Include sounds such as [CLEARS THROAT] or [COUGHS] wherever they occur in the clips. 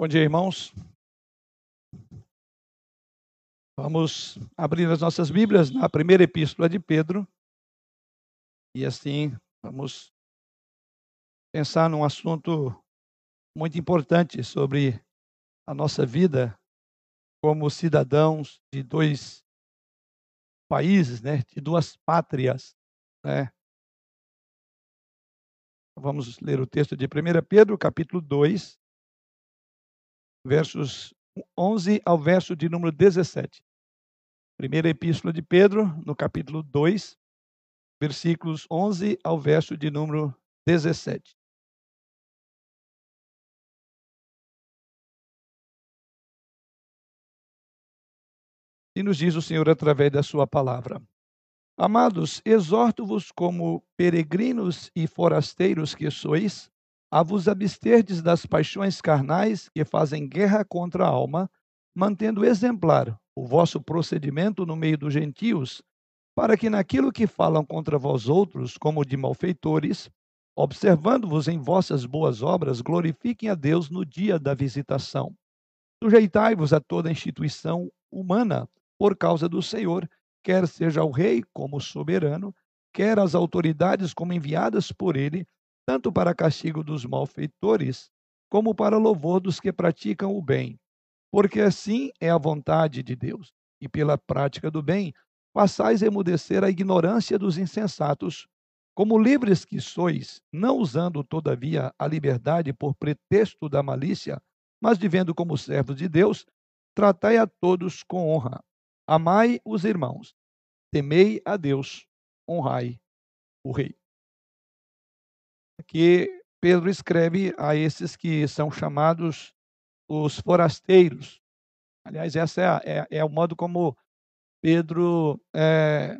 Bom dia, irmãos. Vamos abrir as nossas Bíblias na primeira epístola de Pedro. E assim, vamos pensar num assunto muito importante sobre a nossa vida como cidadãos de dois países, né, de duas pátrias, né? Vamos ler o texto de 1 Pedro, capítulo 2, versos 11 ao verso de número 17. Primeira epístola de Pedro, no capítulo 2, versículos 11 ao verso de número 17. E nos diz o Senhor através da sua palavra. Amados, exorto-vos como peregrinos e forasteiros que sois, a vos absterdes das paixões carnais que fazem guerra contra a alma, mantendo exemplar o vosso procedimento no meio dos gentios, para que naquilo que falam contra vós outros, como de malfeitores, observando-vos em vossas boas obras, glorifiquem a Deus no dia da visitação. Sujeitai-vos a toda instituição humana por causa do Senhor, quer seja o rei como soberano, quer as autoridades como enviadas por ele, tanto para castigo dos malfeitores, como para louvor dos que praticam o bem. Porque assim é a vontade de Deus, e pela prática do bem, façais emudecer a ignorância dos insensatos, como livres que sois, não usando, todavia, a liberdade por pretexto da malícia, mas vivendo como servos de Deus, tratai a todos com honra. Amai os irmãos, temei a Deus, honrai o rei. Aqui Pedro escreve a esses que são chamados os forasteiros. Aliás, essa é, é, é o modo como Pedro é,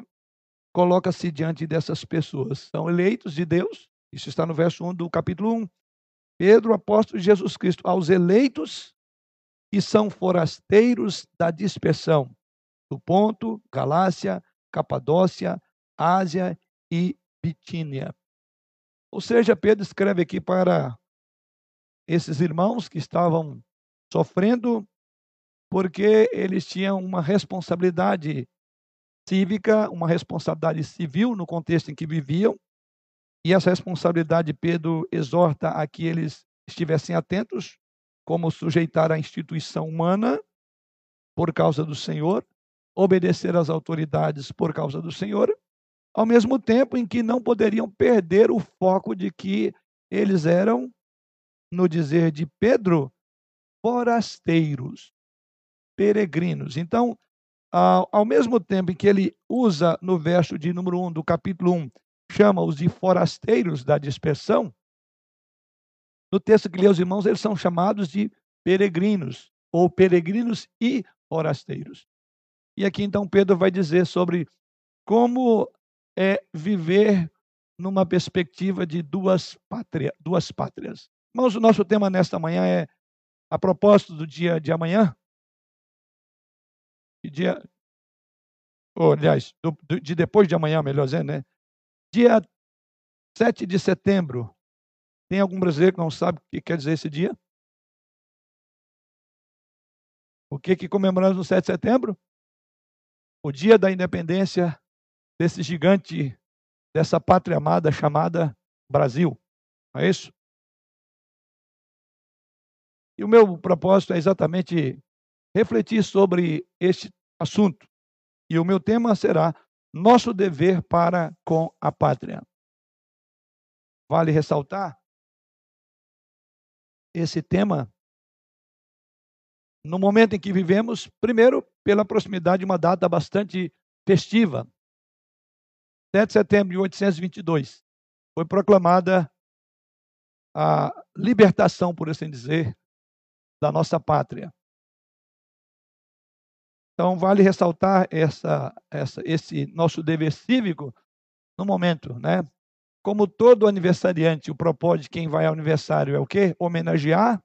coloca-se diante dessas pessoas. São eleitos de Deus, isso está no verso 1 do capítulo 1. Pedro, apóstolo de Jesus Cristo, aos eleitos que são forasteiros da dispersão, do Ponto, Galácia, Capadócia, Ásia e Bitínia. Ou seja, Pedro escreve aqui para esses irmãos que estavam sofrendo porque eles tinham uma responsabilidade cívica, uma responsabilidade civil no contexto em que viviam. E essa responsabilidade Pedro exorta a que eles estivessem atentos, como sujeitar a instituição humana por causa do Senhor, obedecer às autoridades por causa do Senhor, ao mesmo tempo em que não poderiam perder o foco de que eles eram, no dizer de Pedro, forasteiros, peregrinos. Então, ao mesmo tempo em que ele usa no verso de número 1 do capítulo 1, chama-os de forasteiros da dispersão, no texto que lê os irmãos, eles são chamados de peregrinos, ou peregrinos e forasteiros. E aqui então Pedro vai dizer sobre como é viver numa perspectiva de duas, pátria, duas pátrias. Irmãos, o nosso tema nesta manhã é a propósito do dia de amanhã. Dia, oh, aliás, do, de depois de amanhã, melhor dizendo, né? Dia 7 de setembro. Tem algum brasileiro que não sabe o que quer dizer esse dia? O que, que comemoramos no 7 de setembro? o dia da independência desse gigante, dessa pátria amada chamada Brasil. Não é isso? E o meu propósito é exatamente refletir sobre este assunto. E o meu tema será nosso dever para com a pátria. Vale ressaltar esse tema no momento em que vivemos, primeiro, pela proximidade de uma data bastante festiva. 7 de setembro de 1822 foi proclamada a libertação, por assim dizer, da nossa pátria. Então, vale ressaltar essa, essa, esse nosso dever cívico no momento, né? Como todo aniversariante, o propósito de quem vai ao aniversário é o quê? Homenagear,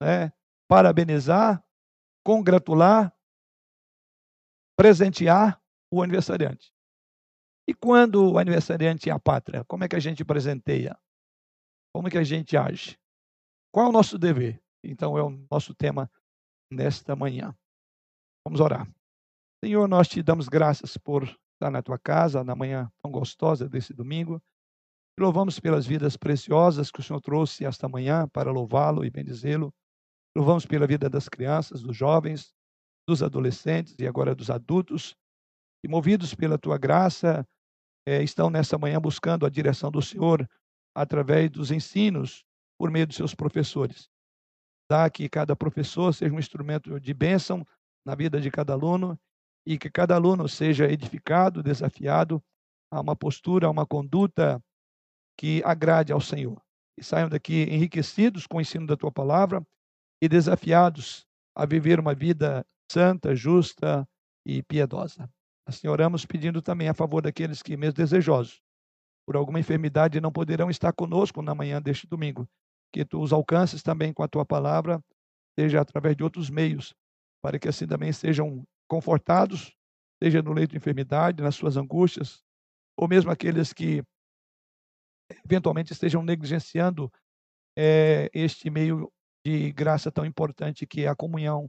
né? parabenizar, congratular, presentear o aniversariante. E quando o aniversariante é a pátria, como é que a gente presenteia? Como é que a gente age? Qual é o nosso dever? Então é o nosso tema nesta manhã. Vamos orar. Senhor, nós te damos graças por estar na tua casa, na manhã tão gostosa desse domingo. Louvamos pelas vidas preciosas que o Senhor trouxe esta manhã para louvá-lo e bendizê-lo. Louvamos pela vida das crianças, dos jovens, dos adolescentes e agora dos adultos, e movidos pela tua graça, é, estão nessa manhã buscando a direção do Senhor através dos ensinos por meio dos seus professores. Dá que cada professor seja um instrumento de bênção na vida de cada aluno e que cada aluno seja edificado, desafiado a uma postura, a uma conduta que agrade ao Senhor. E saiam daqui enriquecidos com o ensino da tua palavra e desafiados a viver uma vida santa, justa e piedosa. Assim oramos pedindo também a favor daqueles que, mesmo desejosos, por alguma enfermidade, não poderão estar conosco na manhã deste domingo. Que tu os alcances também com a tua palavra, seja através de outros meios, para que assim também sejam confortados, seja no leito de enfermidade, nas suas angústias, ou mesmo aqueles que eventualmente estejam negligenciando é, este meio de graça tão importante que é a comunhão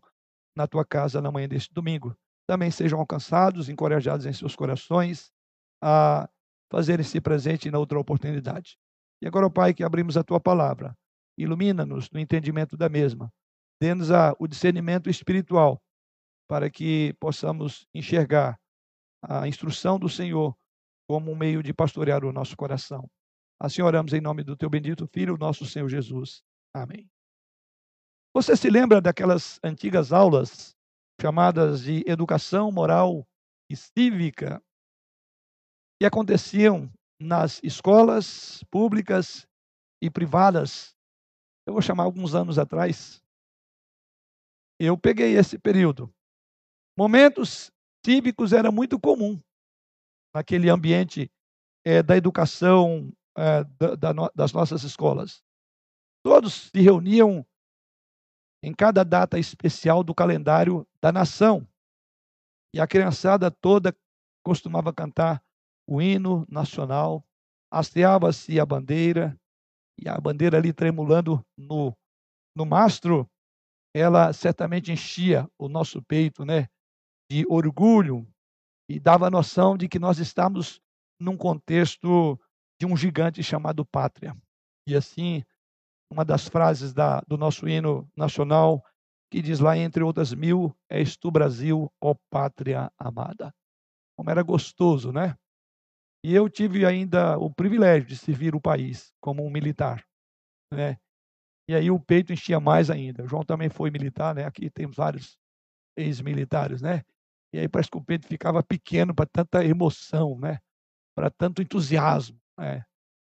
na tua casa na manhã deste domingo. Também sejam alcançados, encorajados em seus corações a fazerem-se presente na outra oportunidade. E agora, Pai, que abrimos a tua palavra, ilumina-nos no entendimento da mesma, dê-nos o discernimento espiritual para que possamos enxergar a instrução do Senhor como um meio de pastorear o nosso coração. Assim oramos em nome do teu bendito Filho, nosso Senhor Jesus. Amém. Você se lembra daquelas antigas aulas chamadas de educação moral e cívica que aconteciam nas escolas públicas e privadas? Eu vou chamar alguns anos atrás. Eu peguei esse período. Momentos cívicos era muito comum naquele ambiente é, da educação é, da, da, das nossas escolas. Todos se reuniam em cada data especial do calendário da nação. E a criançada toda costumava cantar o hino nacional, hasteava-se a bandeira, e a bandeira ali tremulando no, no mastro, ela certamente enchia o nosso peito né, de orgulho e dava a noção de que nós estamos num contexto de um gigante chamado pátria. E assim, uma das frases da, do nosso hino nacional, que diz lá, entre outras mil, és tu, Brasil, ó pátria amada. Como era gostoso, né? E eu tive ainda o privilégio de servir o país como um militar, né? E aí o peito enchia mais ainda. O João também foi militar, né? Aqui temos vários ex-militares, né? E aí parece que o peito ficava pequeno para tanta emoção, né? Para tanto entusiasmo. É,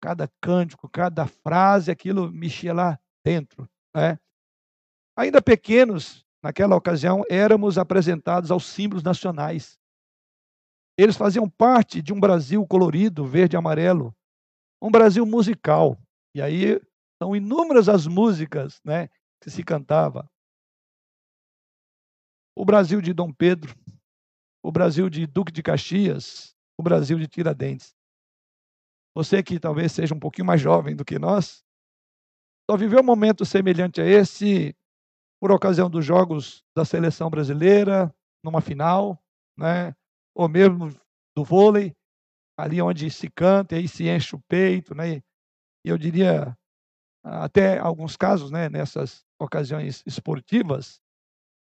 cada cântico, cada frase, aquilo mexia lá dentro. É. Ainda pequenos, naquela ocasião, éramos apresentados aos símbolos nacionais. Eles faziam parte de um Brasil colorido, verde e amarelo, um Brasil musical. E aí são inúmeras as músicas né, que se cantava. O Brasil de Dom Pedro, o Brasil de Duque de Caxias, o Brasil de Tiradentes. Você que talvez seja um pouquinho mais jovem do que nós, só viveu um momento semelhante a esse por ocasião dos jogos da seleção brasileira, numa final, né? ou mesmo do vôlei, ali onde se canta e aí se enche o peito, né? E eu diria até alguns casos, né, nessas ocasiões esportivas,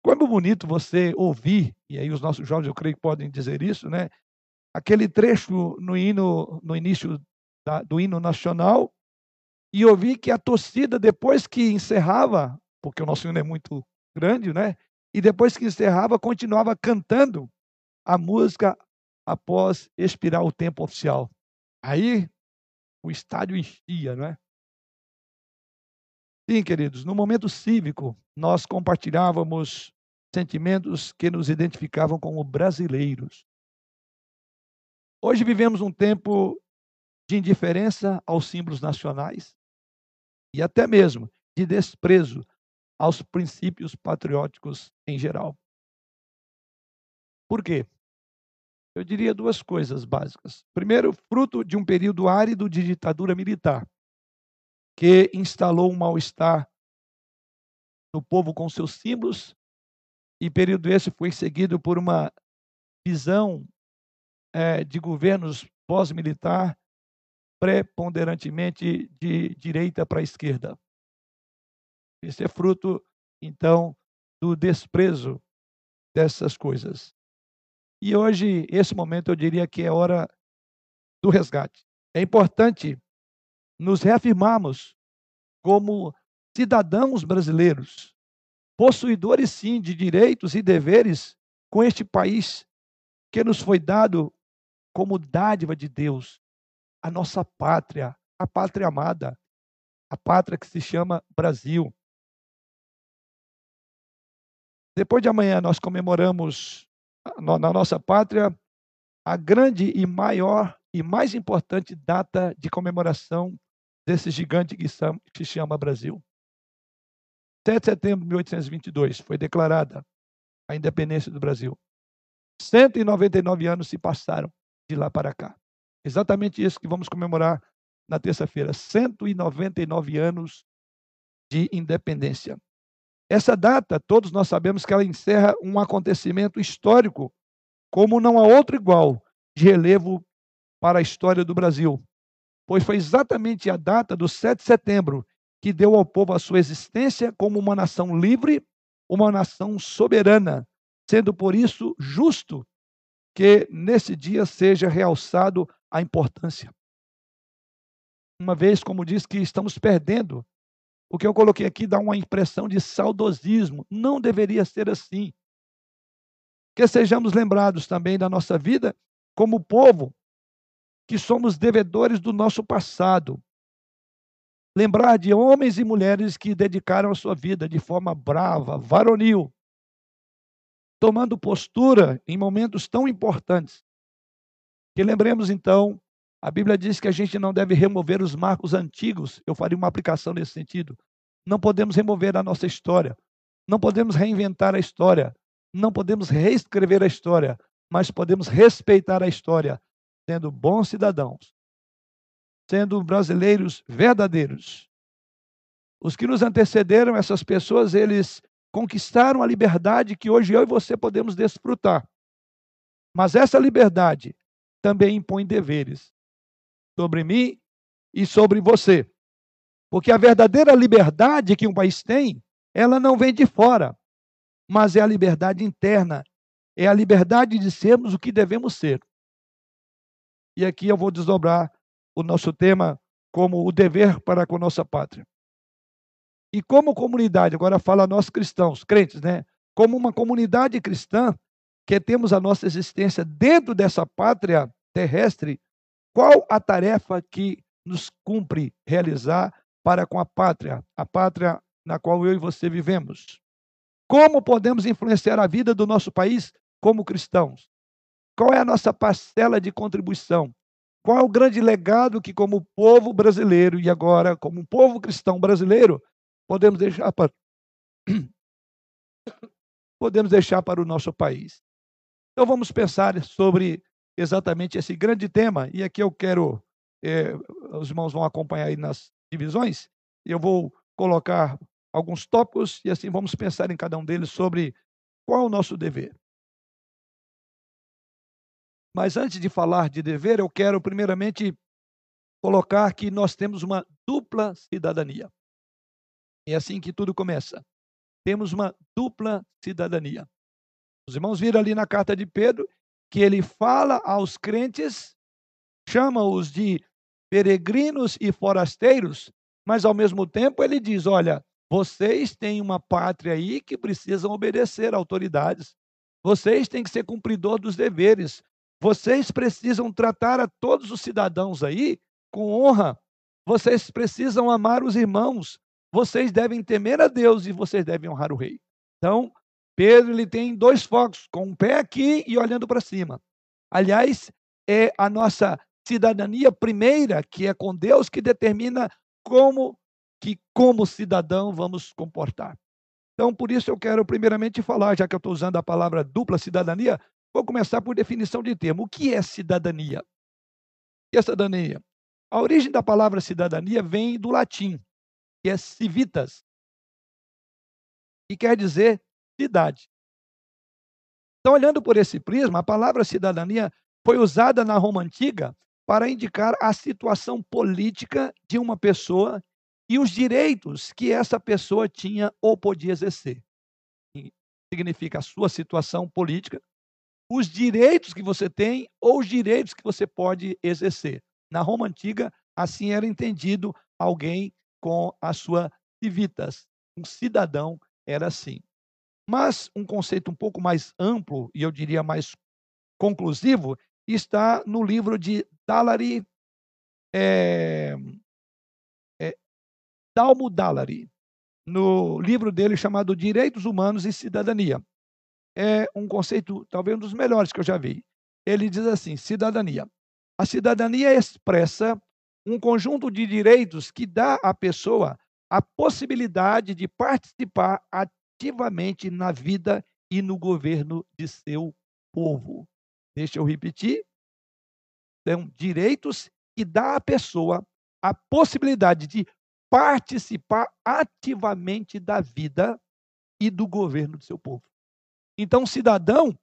como bonito você ouvir, e aí os nossos jovens eu creio que podem dizer isso, né? Aquele trecho no hino, no início da, do hino nacional e ouvi que a torcida, depois que encerrava, porque o nosso hino é muito grande, né? E depois que encerrava, continuava cantando a música após expirar o tempo oficial. Aí o estádio enchia, não é? Sim, queridos, no momento cívico, nós compartilhávamos sentimentos que nos identificavam como brasileiros. Hoje vivemos um tempo de indiferença aos símbolos nacionais e até mesmo de desprezo aos princípios patrióticos em geral. Por quê? Eu diria duas coisas básicas. Primeiro, fruto de um período árido de ditadura militar, que instalou um mal-estar no povo com seus símbolos, e período esse foi seguido por uma visão é, de governos pós-militar, preponderantemente de direita para esquerda. Esse é fruto, então, do desprezo dessas coisas. E hoje, esse momento, eu diria que é hora do resgate. É importante nos reafirmarmos como cidadãos brasileiros, possuidores sim de direitos e deveres com este país que nos foi dado como dádiva de Deus, a nossa pátria, a pátria amada, a pátria que se chama Brasil. Depois de amanhã nós comemoramos na nossa pátria a grande e maior e mais importante data de comemoração desse gigante que se chama Brasil. 7 de setembro de 1822 foi declarada a independência do Brasil. 199 anos se passaram de lá para cá. Exatamente isso que vamos comemorar na terça-feira. 199 anos de independência. Essa data, todos nós sabemos que ela encerra um acontecimento histórico, como não há outro igual, de relevo para a história do Brasil. Pois foi exatamente a data do 7 de setembro que deu ao povo a sua existência como uma nação livre, uma nação soberana, sendo por isso justo que nesse dia seja realçado a importância. Uma vez, como diz, que estamos perdendo o que eu coloquei aqui dá uma impressão de saudosismo. Não deveria ser assim. Que sejamos lembrados também da nossa vida como povo, que somos devedores do nosso passado. Lembrar de homens e mulheres que dedicaram a sua vida de forma brava, varonil, tomando postura em momentos tão importantes. Que lembremos então a Bíblia diz que a gente não deve remover os marcos antigos. Eu faria uma aplicação nesse sentido. Não podemos remover a nossa história. Não podemos reinventar a história. Não podemos reescrever a história. Mas podemos respeitar a história, sendo bons cidadãos, sendo brasileiros verdadeiros. Os que nos antecederam, essas pessoas, eles conquistaram a liberdade que hoje eu e você podemos desfrutar. Mas essa liberdade também impõe deveres sobre mim e sobre você. Porque a verdadeira liberdade que um país tem, ela não vem de fora, mas é a liberdade interna, é a liberdade de sermos o que devemos ser. E aqui eu vou desdobrar o nosso tema como o dever para com nossa pátria. E como comunidade, agora fala nós cristãos, crentes, né? Como uma comunidade cristã que temos a nossa existência dentro dessa pátria terrestre, qual a tarefa que nos cumpre realizar para com a pátria, a pátria na qual eu e você vivemos? Como podemos influenciar a vida do nosso país como cristãos? Qual é a nossa parcela de contribuição? Qual é o grande legado que, como povo brasileiro e agora como povo cristão brasileiro, podemos deixar para [COUGHS] podemos deixar para o nosso país? Então vamos pensar sobre exatamente esse grande tema. E aqui eu quero, é, os irmãos vão acompanhar aí nas divisões, eu vou colocar alguns tópicos e assim vamos pensar em cada um deles sobre qual é o nosso dever. Mas antes de falar de dever, eu quero primeiramente colocar que nós temos uma dupla cidadania. É assim que tudo começa. Temos uma dupla cidadania. Os irmãos viram ali na carta de Pedro que ele fala aos crentes, chama-os de peregrinos e forasteiros, mas ao mesmo tempo ele diz: olha, vocês têm uma pátria aí que precisam obedecer autoridades. Vocês têm que ser cumpridor dos deveres. Vocês precisam tratar a todos os cidadãos aí com honra. Vocês precisam amar os irmãos. Vocês devem temer a Deus e vocês devem honrar o rei. Então, Pedro ele tem dois focos, com um pé aqui e olhando para cima. Aliás, é a nossa cidadania primeira, que é com Deus, que determina como que como cidadão vamos comportar. Então, por isso eu quero primeiramente falar, já que eu estou usando a palavra dupla cidadania, vou começar por definição de termo. O que é cidadania? O que é cidadania? A origem da palavra cidadania vem do latim, que é civitas, que quer dizer cidade. Então, olhando por esse prisma, a palavra cidadania foi usada na Roma antiga para indicar a situação política de uma pessoa e os direitos que essa pessoa tinha ou podia exercer. Significa a sua situação política, os direitos que você tem ou os direitos que você pode exercer. Na Roma antiga, assim era entendido alguém com a sua civitas. Um cidadão era assim. Mas um conceito um pouco mais amplo, e eu diria mais conclusivo, está no livro de Dalari, é, é, Dalmo Dalari, no livro dele chamado Direitos Humanos e Cidadania. É um conceito, talvez um dos melhores que eu já vi. Ele diz assim: cidadania. A cidadania expressa um conjunto de direitos que dá à pessoa a possibilidade de participar ativamente na vida e no governo de seu povo. Deixa eu repetir. São direitos que dá à pessoa a possibilidade de participar ativamente da vida e do governo do seu povo. Então, cidadão,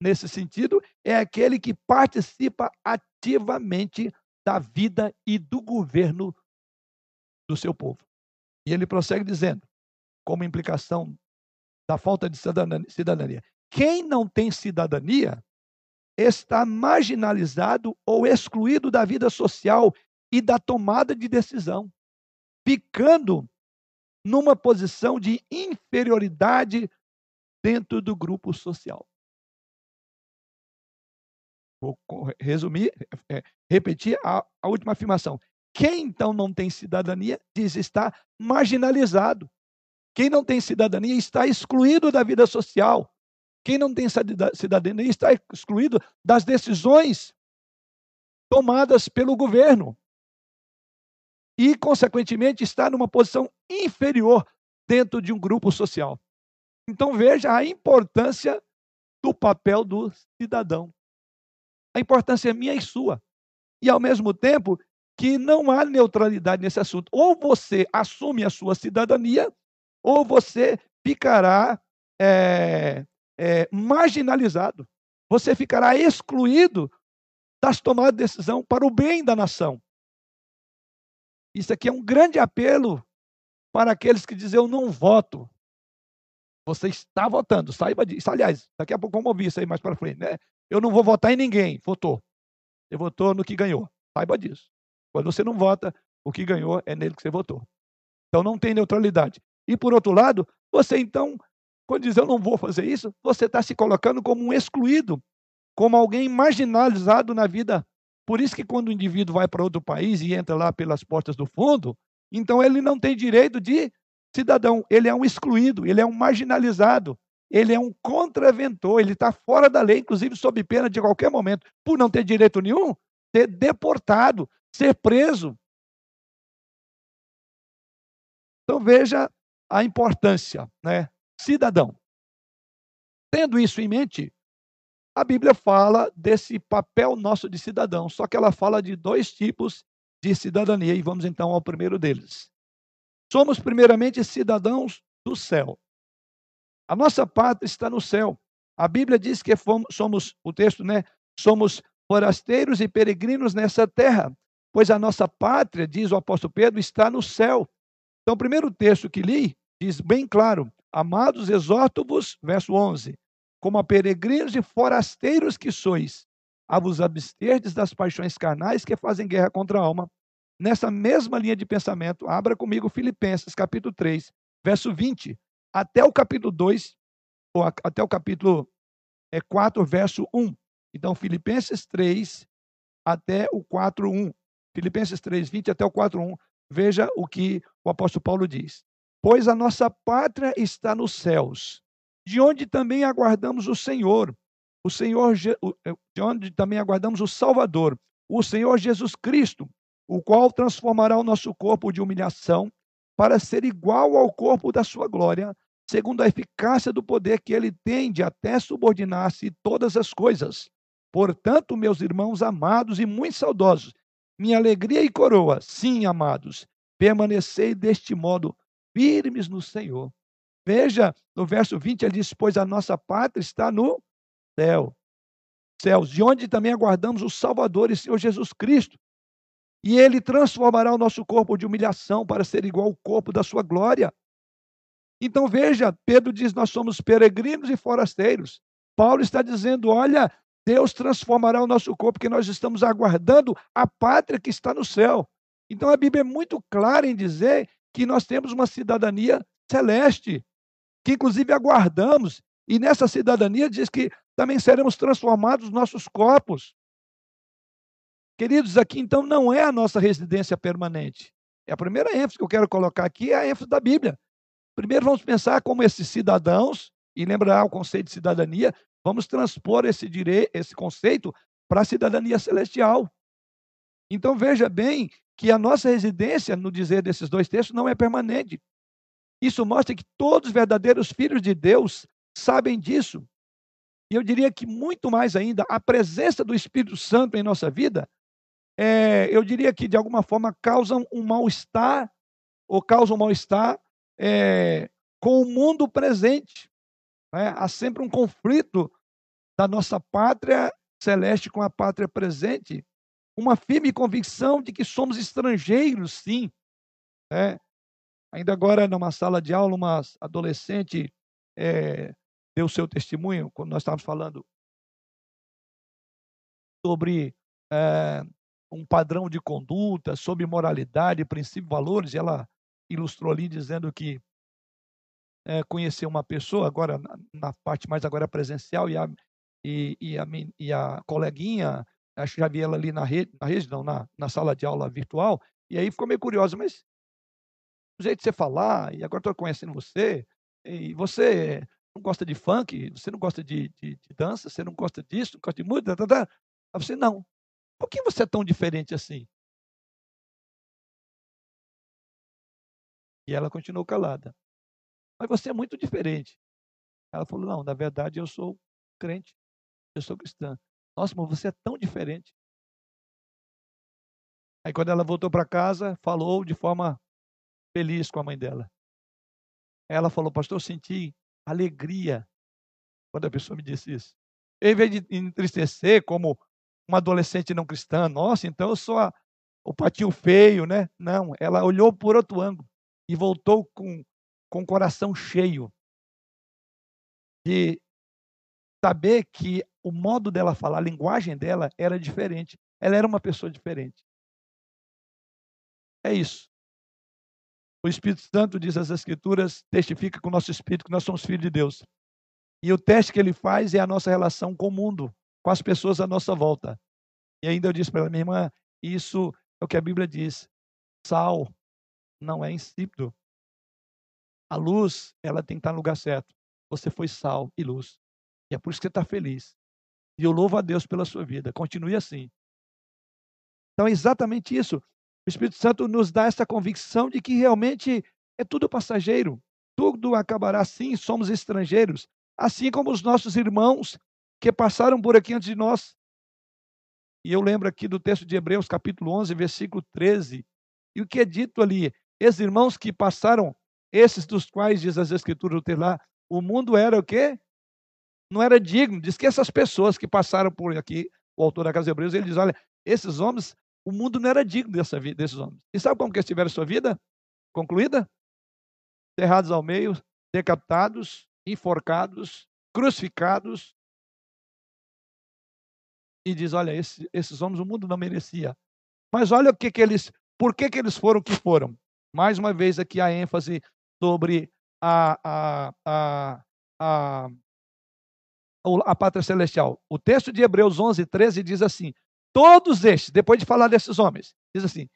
nesse sentido, é aquele que participa ativamente da vida e do governo do seu povo. E ele prossegue dizendo, como implicação da falta de cidadania: quem não tem cidadania está marginalizado ou excluído da vida social e da tomada de decisão, ficando numa posição de inferioridade dentro do grupo social. Vou resumir, é, repetir a, a última afirmação. Quem então não tem cidadania diz estar marginalizado. Quem não tem cidadania está excluído da vida social. Quem não tem cidadania está excluído das decisões tomadas pelo governo. E, consequentemente, está numa posição inferior dentro de um grupo social. Então, veja a importância do papel do cidadão. A importância é minha e sua. E, ao mesmo tempo, que não há neutralidade nesse assunto. Ou você assume a sua cidadania, ou você ficará é, é, marginalizado. Você ficará excluído das tomadas de decisão para o bem da nação. Isso aqui é um grande apelo para aqueles que dizem eu não voto. Você está votando, saiba disso. Aliás, daqui a pouco vamos ouvir isso aí mais para frente. Né? Eu não vou votar em ninguém. Votou. Você votou no que ganhou. Saiba disso. Quando você não vota, o que ganhou é nele que você votou. Então não tem neutralidade. E por outro lado, você então, quando diz eu não vou fazer isso, você está se colocando como um excluído, como alguém marginalizado na vida. Por isso que quando o indivíduo vai para outro país e entra lá pelas portas do fundo, então ele não tem direito de cidadão, ele é um excluído, ele é um marginalizado, ele é um contraventor, ele está fora da lei, inclusive sob pena de qualquer momento, por não ter direito nenhum, ser deportado, ser preso. Então veja a importância, né? Cidadão. Tendo isso em mente, a Bíblia fala desse papel nosso de cidadão, só que ela fala de dois tipos de cidadania, e vamos então ao primeiro deles. Somos, primeiramente, cidadãos do céu. A nossa pátria está no céu. A Bíblia diz que fomos, somos, o texto, né? Somos forasteiros e peregrinos nessa terra pois a nossa pátria, diz o apóstolo Pedro, está no céu. Então, o primeiro texto que li diz bem claro: Amados, exorto-vos, verso 11, como a peregrinos e forasteiros que sois, a vos absterdes das paixões carnais que fazem guerra contra a alma. Nessa mesma linha de pensamento, abra comigo Filipenses, capítulo 3, verso 20, até o capítulo 2, ou até o capítulo 4, é, verso 1. Então, Filipenses 3, até o 4, 1. Filipenses 3, 20 até o 4, 1. Veja o que o apóstolo Paulo diz. Pois a nossa pátria está nos céus, de onde também aguardamos o Senhor, o Senhor, eh, de onde também aguardamos o Salvador, o Senhor Jesus Cristo, o qual transformará o nosso corpo de humilhação para ser igual ao corpo da sua glória, segundo a eficácia do poder que ele tem de até subordinar-se todas as coisas. Portanto, meus irmãos amados e muito saudosos, minha alegria e coroa. Sim, amados, permanecei deste modo firmes no Senhor. Veja, no verso 20 ele diz: Pois a nossa pátria está no céu, céus, de onde também aguardamos o Salvador e Senhor Jesus Cristo. E ele transformará o nosso corpo de humilhação para ser igual ao corpo da sua glória. Então veja, Pedro diz: Nós somos peregrinos e forasteiros. Paulo está dizendo: Olha, Deus transformará o nosso corpo, porque nós estamos aguardando a pátria que está no céu. Então a Bíblia é muito clara em dizer que nós temos uma cidadania celeste, que inclusive aguardamos, e nessa cidadania diz que também seremos transformados nossos corpos. Queridos, aqui então não é a nossa residência permanente. É a primeira ênfase que eu quero colocar aqui, é a ênfase da Bíblia. Primeiro vamos pensar como esses cidadãos, e lembrar o conceito de cidadania, vamos transpor esse, direito, esse conceito para a cidadania celestial. Então veja bem que a nossa residência, no dizer desses dois textos, não é permanente. Isso mostra que todos os verdadeiros filhos de Deus sabem disso. E eu diria que muito mais ainda, a presença do Espírito Santo em nossa vida, é, eu diria que de alguma forma causam um mal-estar, ou causam um mal-estar é, com o mundo presente. Né? Há sempre um conflito da nossa pátria celeste com a pátria presente uma firme convicção de que somos estrangeiros, sim. É. Ainda agora, numa sala de aula, uma adolescente é, deu seu testemunho, quando nós estávamos falando sobre é, um padrão de conduta, sobre moralidade, princípios, valores, ela ilustrou ali dizendo que é, conheceu uma pessoa, agora na, na, parte mais agora presencial, e a, e, e, a, e a coleguinha acho que já vi ela ali na rede, na rede não, na, na sala de aula virtual, e aí ficou meio curiosa, mas o jeito de você falar, e agora estou conhecendo você, e você não gosta de funk, você não gosta de, de, de dança, você não gosta disso, não gosta de música, tá, tá, tá. Aí você, não. Por que você é tão diferente assim? E ela continuou calada. Mas você é muito diferente. Ela falou, não, na verdade eu sou crente, eu sou cristã. Nossa, mas você é tão diferente. Aí quando ela voltou para casa, falou de forma feliz com a mãe dela. Ela falou, pastor, eu senti alegria quando a pessoa me disse isso. Em vez de entristecer como uma adolescente não cristã, nossa, então eu sou a, o patinho feio, né? Não, ela olhou por outro ângulo e voltou com, com o coração cheio de saber que o modo dela falar, a linguagem dela era diferente. Ela era uma pessoa diferente. É isso. O Espírito Santo, diz as Escrituras, testifica com o nosso espírito que nós somos filhos de Deus. E o teste que ele faz é a nossa relação com o mundo, com as pessoas à nossa volta. E ainda eu disse para ela, minha irmã, isso é o que a Bíblia diz. Sal não é insípido. A luz, ela tem que estar no lugar certo. Você foi sal e luz. E é por isso que você está feliz. E eu louvo a Deus pela sua vida. Continue assim. Então é exatamente isso. O Espírito Santo nos dá essa convicção de que realmente é tudo passageiro. Tudo acabará assim, somos estrangeiros. Assim como os nossos irmãos que passaram por aqui antes de nós. E eu lembro aqui do texto de Hebreus, capítulo 11, versículo 13. E o que é dito ali? Esses irmãos que passaram, esses dos quais, diz as Escrituras, lá, o mundo era o quê? não era digno. Diz que essas pessoas que passaram por aqui, o autor da Casa de Hebreus, ele diz: olha, esses homens, o mundo não era digno dessa vida, desses homens. E sabe como que eles tiveram sua vida concluída? Terrados ao meio, decapitados, enforcados, crucificados. E diz: olha, esse, esses homens o mundo não merecia. Mas olha o que, que eles, por que, que eles foram o que foram. Mais uma vez aqui a ênfase sobre a, a, a, a a pátria celestial. O texto de Hebreus 11, 13 diz assim: Todos estes, depois de falar desses homens, diz assim,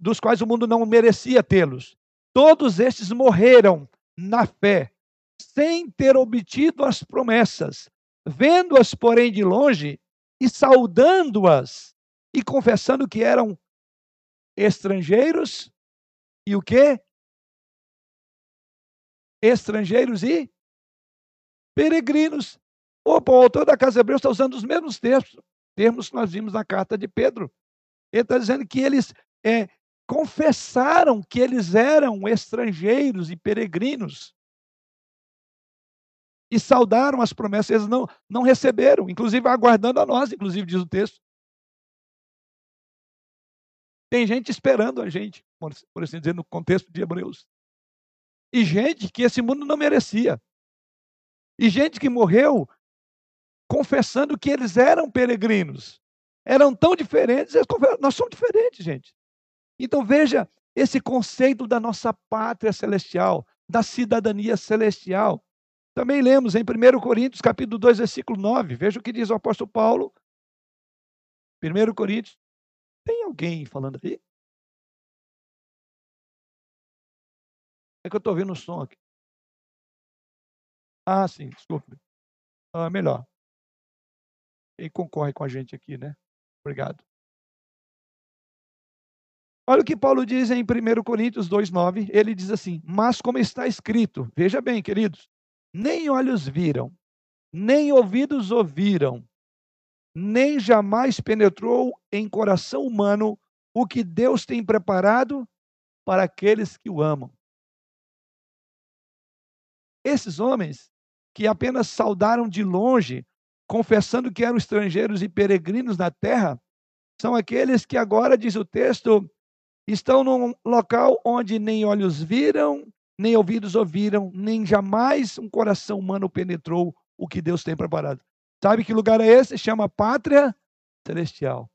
dos quais o mundo não merecia tê-los, todos estes morreram na fé, sem ter obtido as promessas, vendo-as, porém, de longe e saudando-as e confessando que eram estrangeiros e o quê? Estrangeiros e peregrinos Opa, o autor da Casa de Hebreus está usando os mesmos termos, termos que nós vimos na carta de Pedro. Ele está dizendo que eles é, confessaram que eles eram estrangeiros e peregrinos. e saudaram as promessas, eles não, não receberam, inclusive aguardando a nós, inclusive diz o texto. Tem gente esperando a gente, por assim dizer, no contexto de Hebreus. E gente que esse mundo não merecia. E gente que morreu confessando que eles eram peregrinos. Eram tão diferentes, nós somos diferentes, gente. Então veja esse conceito da nossa pátria celestial, da cidadania celestial. Também lemos em 1 Coríntios, capítulo 2, versículo 9. Veja o que diz o apóstolo Paulo. 1 Coríntios. Tem alguém falando aí? É que eu estou ouvindo o som aqui. Ah, sim, desculpe. Ah, melhor. Quem concorre com a gente aqui, né? Obrigado. Olha o que Paulo diz em 1 Coríntios 2,9. Ele diz assim: Mas como está escrito, veja bem, queridos, nem olhos viram, nem ouvidos ouviram, nem jamais penetrou em coração humano o que Deus tem preparado para aqueles que o amam. Esses homens que apenas saudaram de longe, confessando que eram estrangeiros e peregrinos na terra, são aqueles que agora, diz o texto, estão num local onde nem olhos viram, nem ouvidos ouviram, nem jamais um coração humano penetrou o que Deus tem preparado. Sabe que lugar é esse? Chama Pátria Celestial.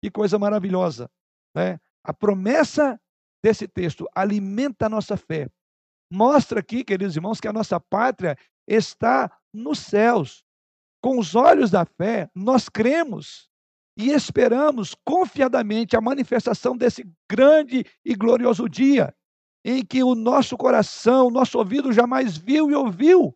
Que coisa maravilhosa. Né? A promessa desse texto alimenta a nossa fé. Mostra aqui, queridos irmãos, que a nossa pátria está nos céus. Com os olhos da fé, nós cremos e esperamos confiadamente a manifestação desse grande e glorioso dia, em que o nosso coração, nosso ouvido jamais viu e ouviu.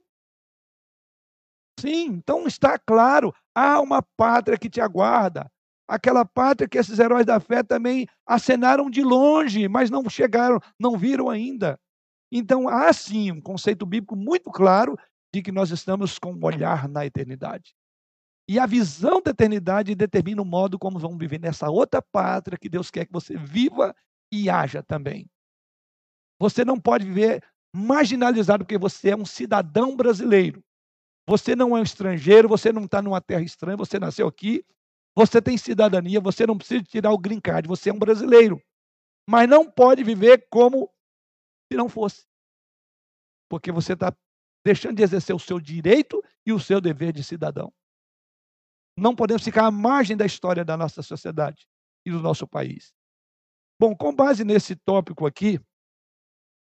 Sim, então está claro, há uma pátria que te aguarda. Aquela pátria que esses heróis da fé também acenaram de longe, mas não chegaram, não viram ainda. Então há sim um conceito bíblico muito claro de que nós estamos com um olhar na eternidade. E a visão da eternidade determina o modo como vamos viver nessa outra pátria que Deus quer que você viva e haja também. Você não pode viver marginalizado porque você é um cidadão brasileiro. Você não é um estrangeiro, você não está numa terra estranha, você nasceu aqui, você tem cidadania, você não precisa tirar o green card, você é um brasileiro. Mas não pode viver como se não fosse. Porque você está deixando de exercer o seu direito e o seu dever de cidadão. Não podemos ficar à margem da história da nossa sociedade e do nosso país. Bom, com base nesse tópico aqui,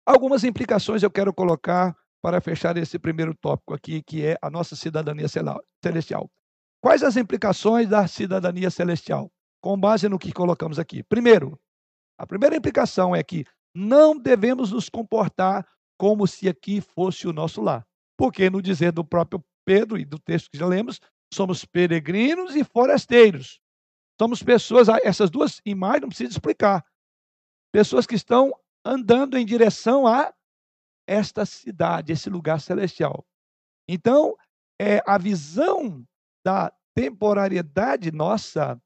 algumas implicações eu quero colocar para fechar esse primeiro tópico aqui, que é a nossa cidadania celestial. Quais as implicações da cidadania celestial? Com base no que colocamos aqui. Primeiro, a primeira implicação é que não devemos nos comportar como se aqui fosse o nosso lar. Porque, no dizer do próprio Pedro e do texto que já lemos, somos peregrinos e forasteiros. Somos pessoas, essas duas imagens não preciso explicar. Pessoas que estão andando em direção a esta cidade, esse lugar celestial. Então, é, a visão da temporariedade nossa,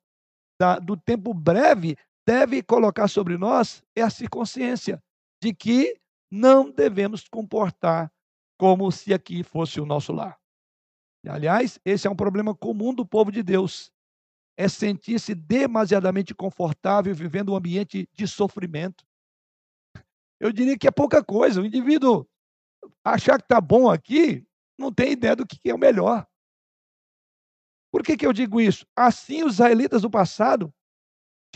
da, do tempo breve, deve colocar sobre nós essa consciência de que não devemos comportar como se aqui fosse o nosso lar. Aliás, esse é um problema comum do povo de Deus. É sentir-se demasiadamente confortável vivendo um ambiente de sofrimento. Eu diria que é pouca coisa. O indivíduo achar que está bom aqui, não tem ideia do que é o melhor. Por que, que eu digo isso? Assim os israelitas do passado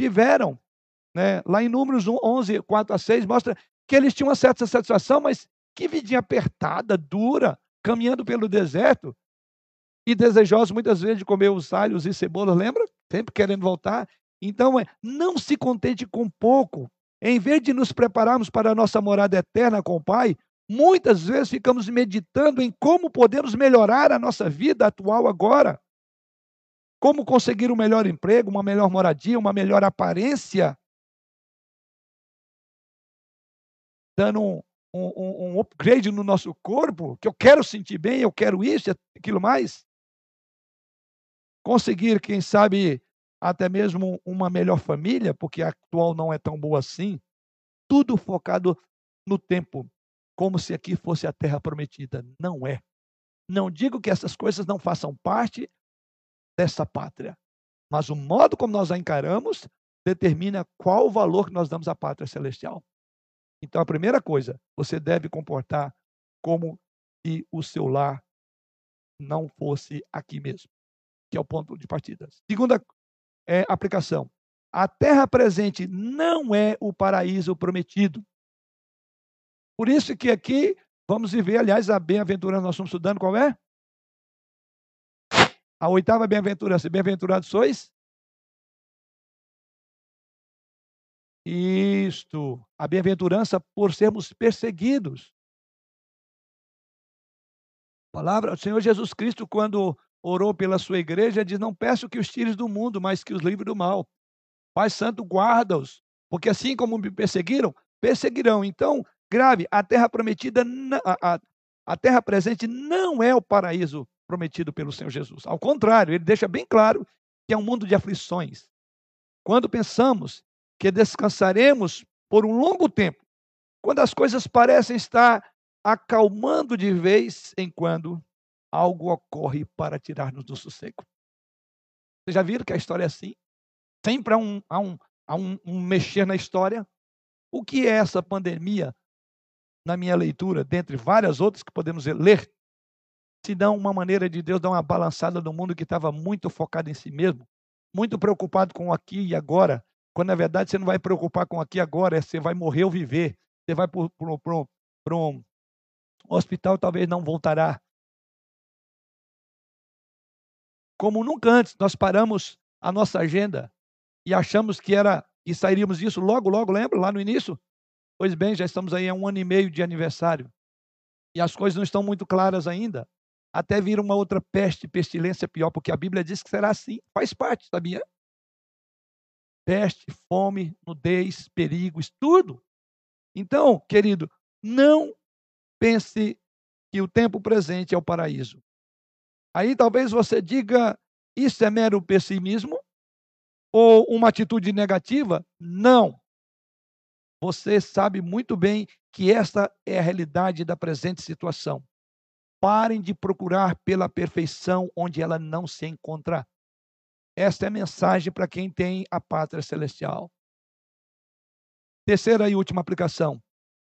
tiveram, né, lá em Números 11, 4 a 6, mostra que eles tinham uma certa satisfação, mas que vidinha apertada, dura, caminhando pelo deserto, e desejosos muitas vezes de comer os alhos e cebolas, lembra? Sempre querendo voltar. Então, é, não se contente com pouco. Em vez de nos prepararmos para a nossa morada eterna com o Pai, muitas vezes ficamos meditando em como podemos melhorar a nossa vida atual agora. Como conseguir um melhor emprego, uma melhor moradia, uma melhor aparência. Dando um, um, um, upgrade no nosso corpo, que eu quero sentir bem, eu quero isso, aquilo mais conseguir, quem sabe, até mesmo uma melhor família, porque a atual não é tão boa assim, tudo focado no tempo, como se aqui fosse a terra prometida. Não é. Não digo que essas coisas não façam parte dessa pátria, mas o modo como nós a encaramos determina qual o valor que nós damos à pátria celestial. Então, a primeira coisa, você deve comportar como se o seu lar não fosse aqui mesmo, que é o ponto de partida. Segunda é, aplicação: a terra presente não é o paraíso prometido. Por isso que aqui vamos viver, aliás, a bem-aventurança, nós estamos estudando qual é? A oitava bem-aventurança. Bem-aventurados sois? Isto, a bem-aventurança por sermos perseguidos. A palavra, o Senhor Jesus Cristo, quando orou pela sua igreja, diz: Não peço que os tires do mundo, mas que os livre do mal. Pai Santo, guarda-os, porque assim como me perseguiram, perseguirão. Então, grave, a terra prometida, a, a, a terra presente não é o paraíso prometido pelo Senhor Jesus. Ao contrário, ele deixa bem claro que é um mundo de aflições. Quando pensamos que descansaremos por um longo tempo, quando as coisas parecem estar acalmando de vez em quando, algo ocorre para tirar-nos do sossego. Vocês já viram que a história é assim? Sempre há um, há um, há um, um mexer na história. O que é essa pandemia, na minha leitura, dentre várias outras que podemos ler, se dá uma maneira de Deus dar uma balançada no mundo que estava muito focado em si mesmo, muito preocupado com o aqui e agora, quando na verdade você não vai preocupar com aqui agora, é você vai morrer ou viver. Você vai para um hospital, talvez não voltará. Como nunca antes, nós paramos a nossa agenda e achamos que era e sairíamos disso logo, logo, lembra? Lá no início? Pois bem, já estamos aí há um ano e meio de aniversário. E as coisas não estão muito claras ainda. Até vir uma outra peste, pestilência pior, porque a Bíblia diz que será assim. Faz parte, sabia? peste, fome, nudez, perigos, tudo. Então, querido, não pense que o tempo presente é o paraíso. Aí talvez você diga, isso é mero pessimismo? Ou uma atitude negativa? Não. Você sabe muito bem que esta é a realidade da presente situação. Parem de procurar pela perfeição onde ela não se encontra. Esta é a mensagem para quem tem a pátria celestial. Terceira e última aplicação.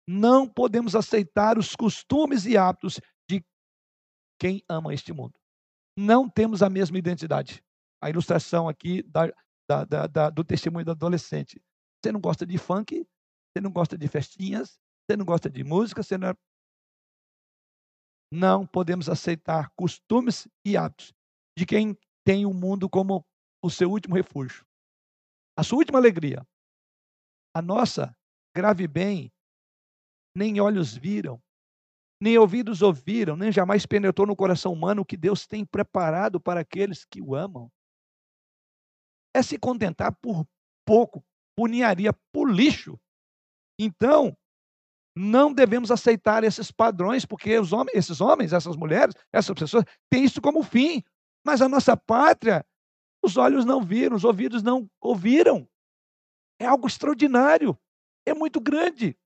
Não podemos aceitar os costumes e hábitos de quem ama este mundo. Não temos a mesma identidade. A ilustração aqui da, da, da, do testemunho do adolescente. Você não gosta de funk, você não gosta de festinhas, você não gosta de música, você não. É não podemos aceitar costumes e hábitos de quem tem o mundo como o seu último refúgio, a sua última alegria. A nossa, grave bem, nem olhos viram, nem ouvidos ouviram, nem jamais penetrou no coração humano o que Deus tem preparado para aqueles que o amam. É se contentar por pouco, por ninharia, por lixo. Então, não devemos aceitar esses padrões, porque os homens, esses homens, essas mulheres, essas pessoas têm isso como fim. Mas a nossa pátria os olhos não viram, os ouvidos não ouviram. É algo extraordinário, é muito grande.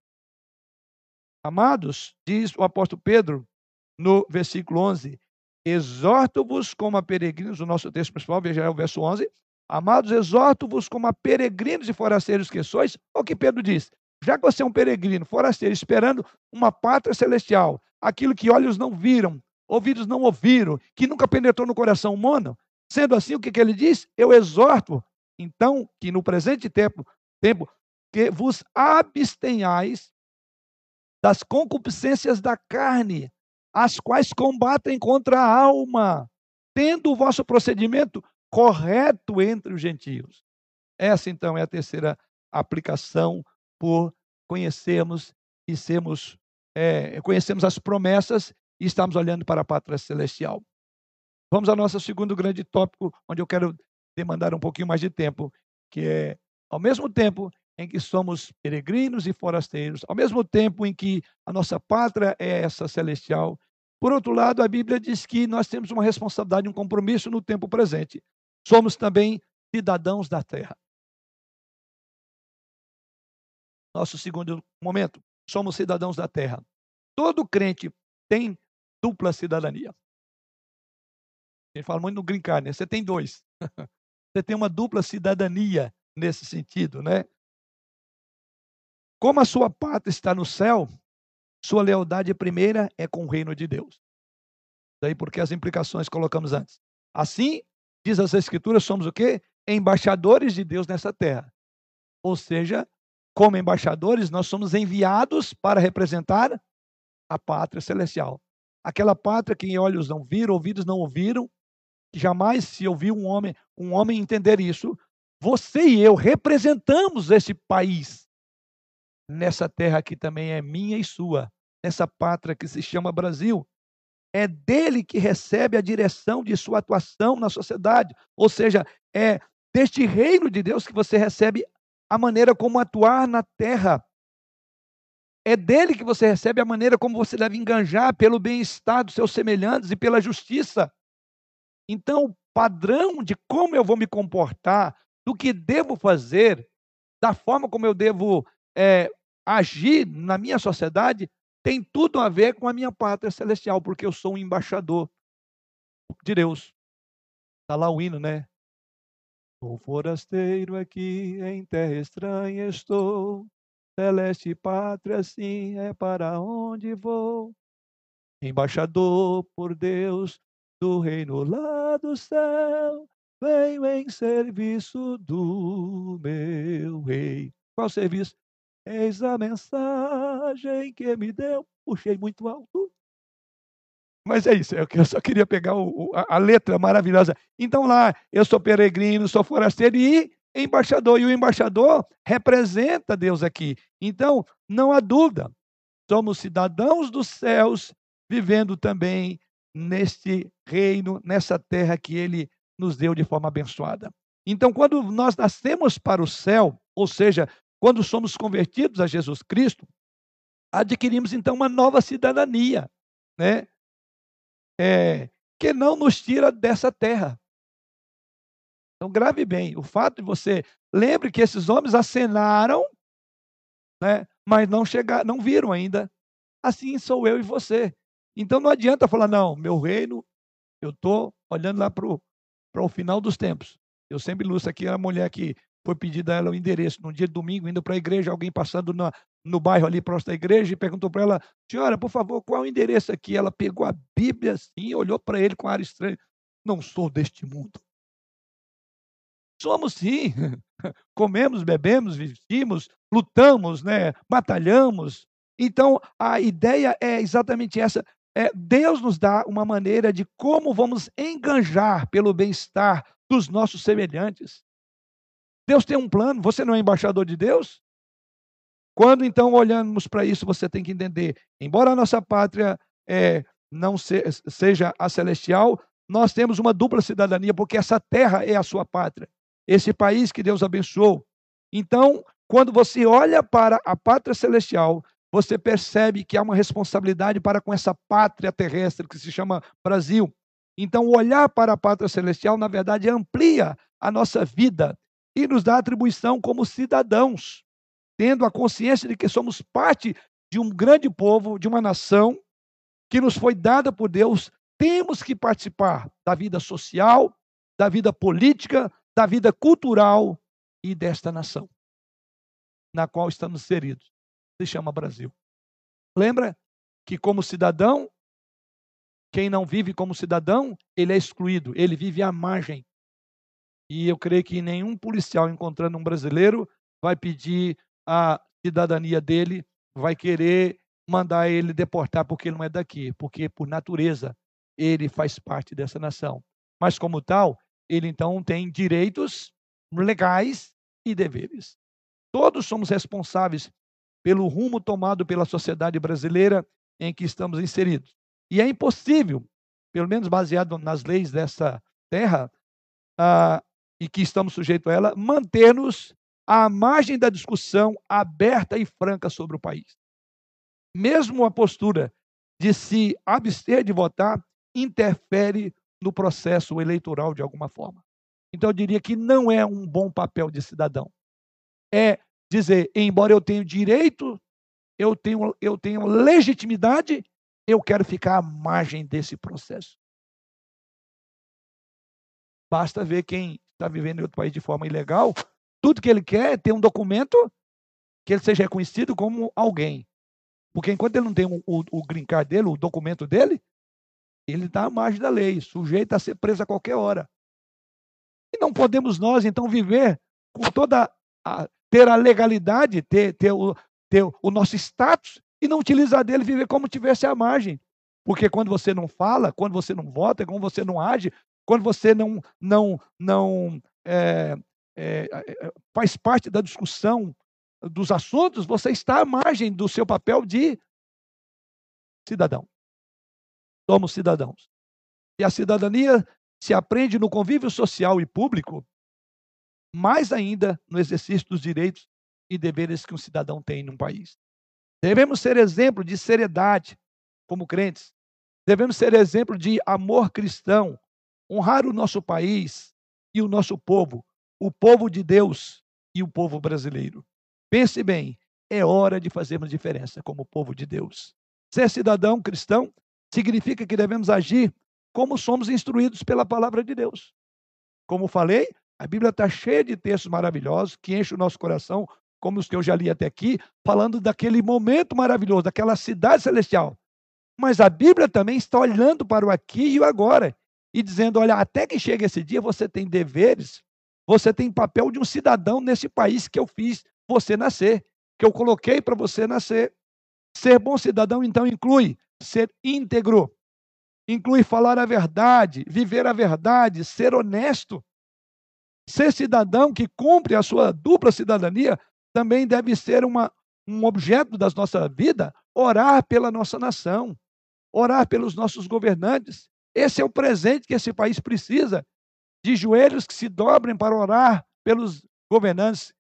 Amados, diz o apóstolo Pedro no versículo 11: Exorto-vos como a peregrinos, o nosso texto principal, veja o verso 11. Amados, exorto-vos como a peregrinos e forasteiros que sois. Olha o que Pedro diz: já que você é um peregrino, forasteiro, esperando uma pátria celestial, aquilo que olhos não viram, ouvidos não ouviram, que nunca penetrou no coração humano, Sendo assim, o que, que ele diz? Eu exorto, então, que no presente tempo, tempo que vos abstenhais das concupiscências da carne, as quais combatem contra a alma, tendo o vosso procedimento correto entre os gentios. Essa, então, é a terceira aplicação por conhecermos e sermos, é, conhecemos as promessas e estamos olhando para a pátria celestial. Vamos ao nosso segundo grande tópico, onde eu quero demandar um pouquinho mais de tempo, que é, ao mesmo tempo em que somos peregrinos e forasteiros, ao mesmo tempo em que a nossa pátria é essa celestial, por outro lado, a Bíblia diz que nós temos uma responsabilidade, um compromisso no tempo presente. Somos também cidadãos da terra. Nosso segundo momento, somos cidadãos da terra. Todo crente tem dupla cidadania. A gente fala muito no green card, né? Você tem dois. [LAUGHS] Você tem uma dupla cidadania nesse sentido, né? Como a sua pátria está no céu, sua lealdade primeira é com o reino de Deus. Daí porque as implicações colocamos antes. Assim, diz as escrituras, somos o quê? Embaixadores de Deus nessa terra. Ou seja, como embaixadores, nós somos enviados para representar a pátria celestial. Aquela pátria que olhos não viram, ouvidos não ouviram, que jamais se ouviu um homem, um homem entender isso. Você e eu representamos esse país nessa terra que também é minha e sua, nessa pátria que se chama Brasil. É dele que recebe a direção de sua atuação na sociedade. Ou seja, é deste reino de Deus que você recebe a maneira como atuar na terra. É dele que você recebe a maneira como você deve enganjar pelo bem-estar dos seus semelhantes e pela justiça. Então, o padrão de como eu vou me comportar, do que devo fazer, da forma como eu devo é, agir na minha sociedade, tem tudo a ver com a minha pátria celestial, porque eu sou um embaixador de Deus. Está lá o hino, né? Sou forasteiro aqui, em terra estranha estou, celeste pátria, sim, é para onde vou. Embaixador por Deus, do reino lá do céu, venho em serviço do meu rei. Qual serviço? Eis a mensagem que me deu. Puxei muito alto. Mas é isso, é eu só queria pegar o, a, a, letra maravilhosa. Então lá, eu sou peregrino, sou forasteiro e embaixador. E o embaixador representa Deus aqui. Então, não há dúvida, somos cidadãos dos céus, vivendo também neste reino, nessa terra que ele nos deu de forma abençoada. Então, quando nós nascemos para o céu, ou seja, quando somos convertidos a Jesus Cristo, adquirimos então uma nova cidadania, né? É, que não nos tira dessa terra. Então, grave bem, o fato de você. Lembre que esses homens acenaram, né, mas não chegaram, não viram ainda. Assim sou eu e você. Então não adianta falar, não, meu reino, eu estou olhando lá para o final dos tempos. Eu sempre ilustro aqui a mulher que foi pedido a ela o endereço num dia de domingo, indo para a igreja, alguém passando na, no bairro ali próximo da igreja e perguntou para ela: Senhora, por favor, qual é o endereço aqui? Ela pegou a Bíblia assim, olhou para ele com ar estranho: Não sou deste mundo. Somos sim. [LAUGHS] Comemos, bebemos, vestimos, lutamos, né? batalhamos. Então, a ideia é exatamente essa. É, Deus nos dá uma maneira de como vamos enganjar pelo bem-estar dos nossos semelhantes. Deus tem um plano, você não é embaixador de Deus? Quando então olhamos para isso, você tem que entender: embora a nossa pátria é, não se, seja a celestial, nós temos uma dupla cidadania, porque essa terra é a sua pátria, esse país que Deus abençoou. Então, quando você olha para a pátria celestial, você percebe que há uma responsabilidade para com essa pátria terrestre que se chama Brasil. Então, olhar para a pátria celestial, na verdade, amplia a nossa vida e nos dá atribuição como cidadãos, tendo a consciência de que somos parte de um grande povo, de uma nação que nos foi dada por Deus. Temos que participar da vida social, da vida política, da vida cultural e desta nação na qual estamos inseridos. Se chama Brasil. Lembra que, como cidadão, quem não vive como cidadão, ele é excluído, ele vive à margem e eu creio que nenhum policial encontrando um brasileiro vai pedir a cidadania dele, vai querer mandar ele deportar porque ele não é daqui, porque por natureza ele faz parte dessa nação. Mas como tal, ele então tem direitos legais e deveres. Todos somos responsáveis pelo rumo tomado pela sociedade brasileira em que estamos inseridos. E é impossível, pelo menos baseado nas leis dessa terra, ah, e que estamos sujeitos a ela, manter-nos à margem da discussão aberta e franca sobre o país. Mesmo a postura de se abster de votar interfere no processo eleitoral de alguma forma. Então, eu diria que não é um bom papel de cidadão. É dizer, embora eu tenha direito, eu tenho, eu tenho legitimidade, eu quero ficar à margem desse processo. Basta ver quem está vivendo em outro país de forma ilegal. Tudo que ele quer é ter um documento que ele seja reconhecido como alguém. Porque enquanto ele não tem o, o, o green card dele, o documento dele, ele está à margem da lei, sujeito a ser preso a qualquer hora. E não podemos nós, então, viver com toda a, ter a legalidade, ter, ter, o, ter o nosso status e não utilizar dele viver como tivesse a margem. Porque quando você não fala, quando você não vota, quando você não age, quando você não, não, não é, é, faz parte da discussão dos assuntos, você está à margem do seu papel de cidadão. Somos cidadãos. E a cidadania se aprende no convívio social e público, mais ainda no exercício dos direitos e deveres que um cidadão tem num país. Devemos ser exemplo de seriedade como crentes. Devemos ser exemplo de amor cristão, honrar o nosso país e o nosso povo, o povo de Deus e o povo brasileiro. Pense bem, é hora de fazermos diferença como povo de Deus. Ser cidadão cristão significa que devemos agir como somos instruídos pela palavra de Deus. Como falei, a Bíblia está cheia de textos maravilhosos que enchem o nosso coração, como os que eu já li até aqui, falando daquele momento maravilhoso, daquela cidade celestial. Mas a Bíblia também está olhando para o aqui e o agora e dizendo: olha, até que chegue esse dia, você tem deveres, você tem papel de um cidadão nesse país que eu fiz você nascer, que eu coloquei para você nascer. Ser bom cidadão, então, inclui ser íntegro, inclui falar a verdade, viver a verdade, ser honesto. Ser cidadão que cumpre a sua dupla cidadania também deve ser uma, um objeto da nossa vida, orar pela nossa nação, orar pelos nossos governantes. Esse é o presente que esse país precisa, de joelhos que se dobrem para orar pelos governantes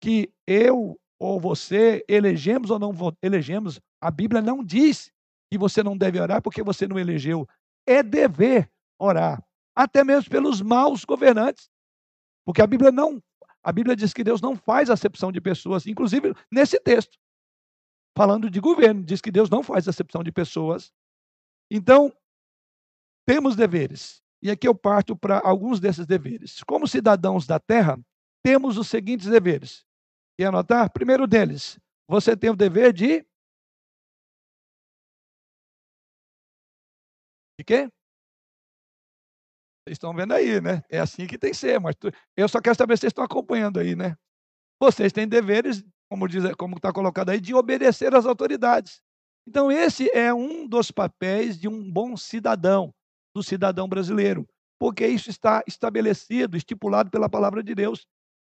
que eu ou você elegemos ou não elegemos. A Bíblia não diz que você não deve orar porque você não elegeu. É dever orar, até mesmo pelos maus governantes. Porque a Bíblia não, a Bíblia diz que Deus não faz acepção de pessoas, inclusive nesse texto. Falando de governo, diz que Deus não faz acepção de pessoas. Então, temos deveres. E aqui eu parto para alguns desses deveres. Como cidadãos da terra, temos os seguintes deveres. Quer anotar? Primeiro deles, você tem o dever de De quê? Vocês estão vendo aí, né? É assim que tem que ser, mas tu... eu só quero saber se vocês estão acompanhando aí, né? Vocês têm deveres, como diz, como está colocado aí, de obedecer às autoridades. Então, esse é um dos papéis de um bom cidadão, do cidadão brasileiro, porque isso está estabelecido, estipulado pela palavra de Deus.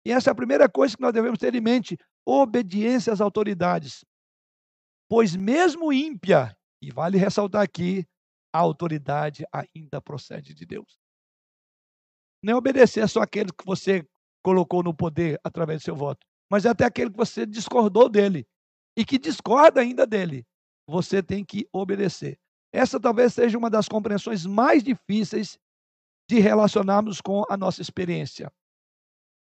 E essa é a primeira coisa que nós devemos ter em mente: obediência às autoridades. Pois mesmo ímpia, e vale ressaltar aqui, a autoridade ainda procede de Deus. Não é obedecer só aquele que você colocou no poder através do seu voto, mas é até aquele que você discordou dele e que discorda ainda dele. Você tem que obedecer. Essa talvez seja uma das compreensões mais difíceis de relacionarmos com a nossa experiência.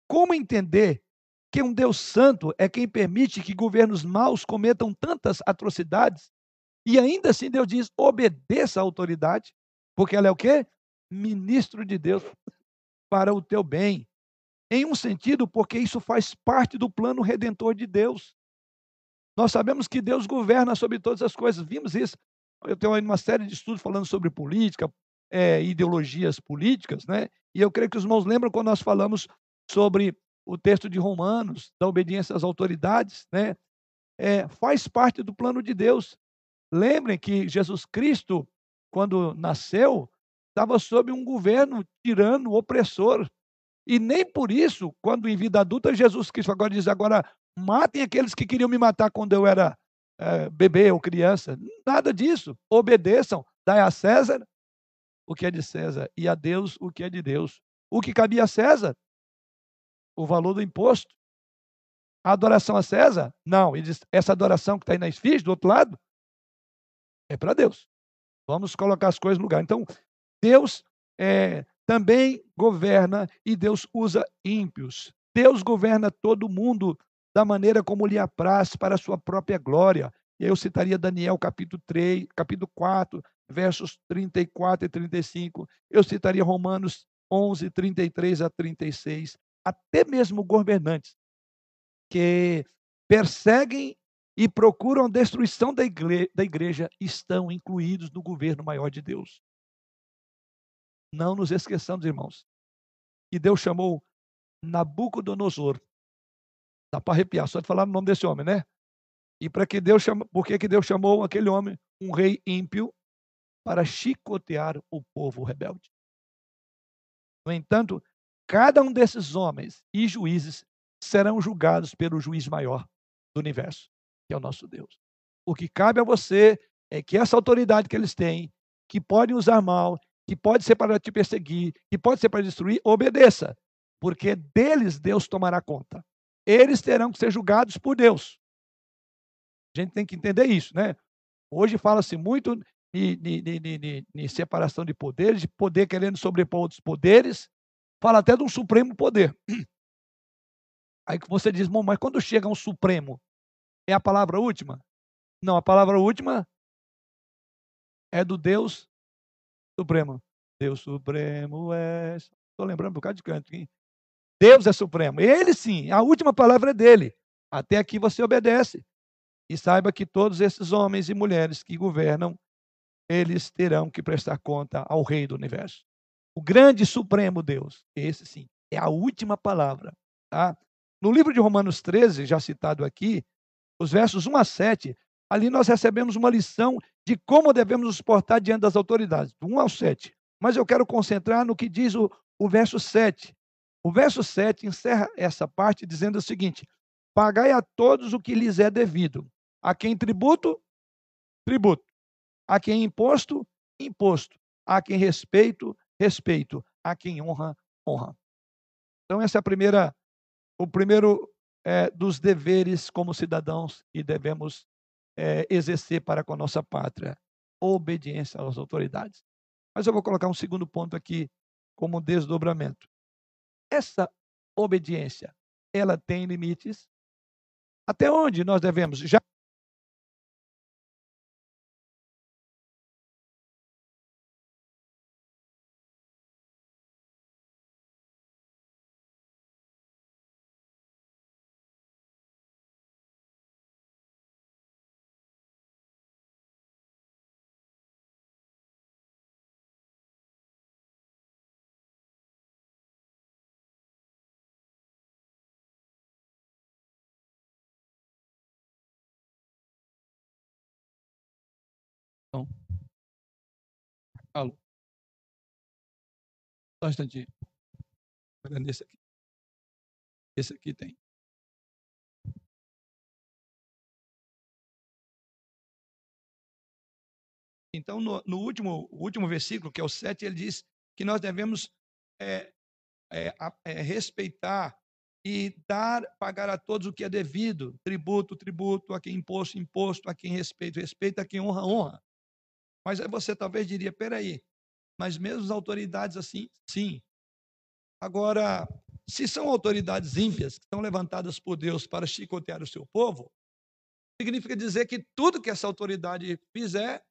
Como entender que um Deus santo é quem permite que governos maus cometam tantas atrocidades e ainda assim Deus diz: obedeça à autoridade, porque ela é o quê? Ministro de Deus para o teu bem. Em um sentido, porque isso faz parte do plano redentor de Deus. Nós sabemos que Deus governa sobre todas as coisas. Vimos isso. Eu tenho uma série de estudos falando sobre política, é, ideologias políticas, né? E eu creio que os irmãos lembram quando nós falamos sobre o texto de Romanos, da obediência às autoridades, né? É, faz parte do plano de Deus. Lembrem que Jesus Cristo, quando nasceu, estava sob um governo tirano, opressor. E nem por isso, quando em vida adulta, Jesus Cristo agora diz: agora matem aqueles que queriam me matar quando eu era é, bebê ou criança. Nada disso. Obedeçam, dai a César o que é de César e a Deus o que é de Deus. O que cabia a César? O valor do imposto. A adoração a César? Não. Ele diz, essa adoração que está aí na esfinge, do outro lado, é para Deus. Vamos colocar as coisas no lugar. Então, Deus é, também governa e Deus usa ímpios. Deus governa todo mundo da maneira como lhe apraz para a sua própria glória. E eu citaria Daniel capítulo 3, capítulo 4, versos 34 e 35. Eu citaria Romanos 11, 33 a 36, até mesmo governantes que perseguem e procuram destruição da igreja, da igreja estão incluídos no governo maior de Deus. Não nos esqueçamos, irmãos, que Deus chamou Nabucodonosor. Dá para arrepiar só de falar o no nome desse homem, né? E para que Deus chama, por que Deus chamou aquele homem um rei ímpio para chicotear o povo rebelde? No entanto, cada um desses homens e juízes serão julgados pelo juiz maior do universo, que é o nosso Deus. O que cabe a você é que essa autoridade que eles têm, que podem usar mal, que pode ser para te perseguir, que pode ser para destruir, obedeça, porque deles Deus tomará conta. Eles terão que ser julgados por Deus. A gente tem que entender isso, né? Hoje fala-se muito em separação de poderes, de poder querendo sobrepor outros poderes, fala até de um supremo poder. [CLEARS THROAT] Aí você diz, mas quando chega um supremo, é a palavra última? Não, a palavra última é do Deus Supremo. Deus Supremo é. Estou lembrando um bocado de canto. Hein? Deus é Supremo. Ele sim, a última palavra é dele. Até aqui você obedece. E saiba que todos esses homens e mulheres que governam, eles terão que prestar conta ao Rei do Universo. O grande Supremo Deus. Esse sim, é a última palavra. Tá? No livro de Romanos 13, já citado aqui, os versos 1 a 7, ali nós recebemos uma lição de como devemos nos portar diante das autoridades, do 1 ao 7. Mas eu quero concentrar no que diz o, o verso 7. O verso 7 encerra essa parte dizendo o seguinte: Pagai a todos o que lhes é devido. A quem tributo, tributo. A quem imposto, imposto. A quem respeito, respeito. A quem honra, honra. Então, essa é a primeira o primeiro é, dos deveres como cidadãos que devemos é, exercer para com a nossa pátria, obediência às autoridades. Mas eu vou colocar um segundo ponto aqui como desdobramento. Essa obediência, ela tem limites? Até onde nós devemos? Já Alô. Só um instantinho. Esse aqui. Esse aqui tem. Então, no, no último, último versículo, que é o 7, ele diz que nós devemos é, é, é, respeitar e dar, pagar a todos o que é devido, tributo, tributo, a quem imposto, imposto, a quem respeito, respeito, a quem honra, honra. Mas aí você talvez diria: peraí, mas mesmo as autoridades assim, sim. Agora, se são autoridades ímpias que estão levantadas por Deus para chicotear o seu povo, significa dizer que tudo que essa autoridade fizer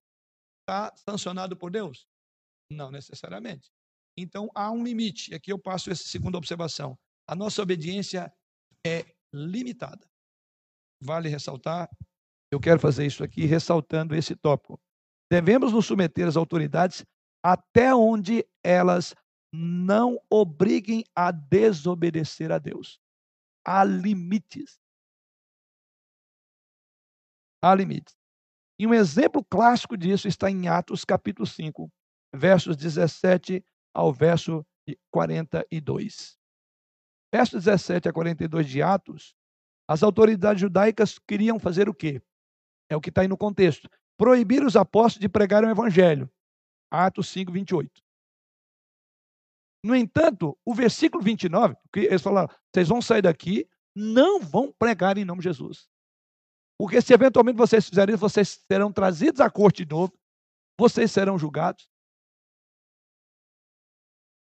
está sancionado por Deus? Não necessariamente. Então há um limite. Aqui eu passo essa segunda observação. A nossa obediência é limitada. Vale ressaltar, eu quero fazer isso aqui ressaltando esse tópico. Devemos nos submeter às autoridades até onde elas não obriguem a desobedecer a Deus. Há limites. Há limites. E um exemplo clássico disso está em Atos capítulo 5, versos 17 ao verso 42. Versos 17 a 42 de Atos, as autoridades judaicas queriam fazer o quê? É o que está aí no contexto proibir os apóstolos de pregar o evangelho. Atos 5, 28. No entanto, o versículo 29, que eles falaram, vocês vão sair daqui, não vão pregar em nome de Jesus. Porque se eventualmente vocês fizerem isso, vocês serão trazidos à corte de novo, vocês serão julgados,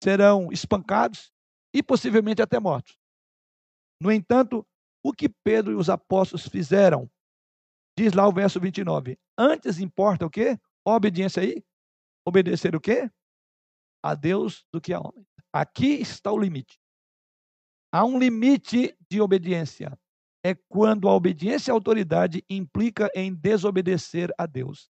serão espancados e possivelmente até mortos. No entanto, o que Pedro e os apóstolos fizeram Diz lá o verso 29. Antes importa o quê? Obediência aí? Obedecer o quê? A Deus do que a homem. Aqui está o limite. Há um limite de obediência. É quando a obediência à autoridade implica em desobedecer a Deus.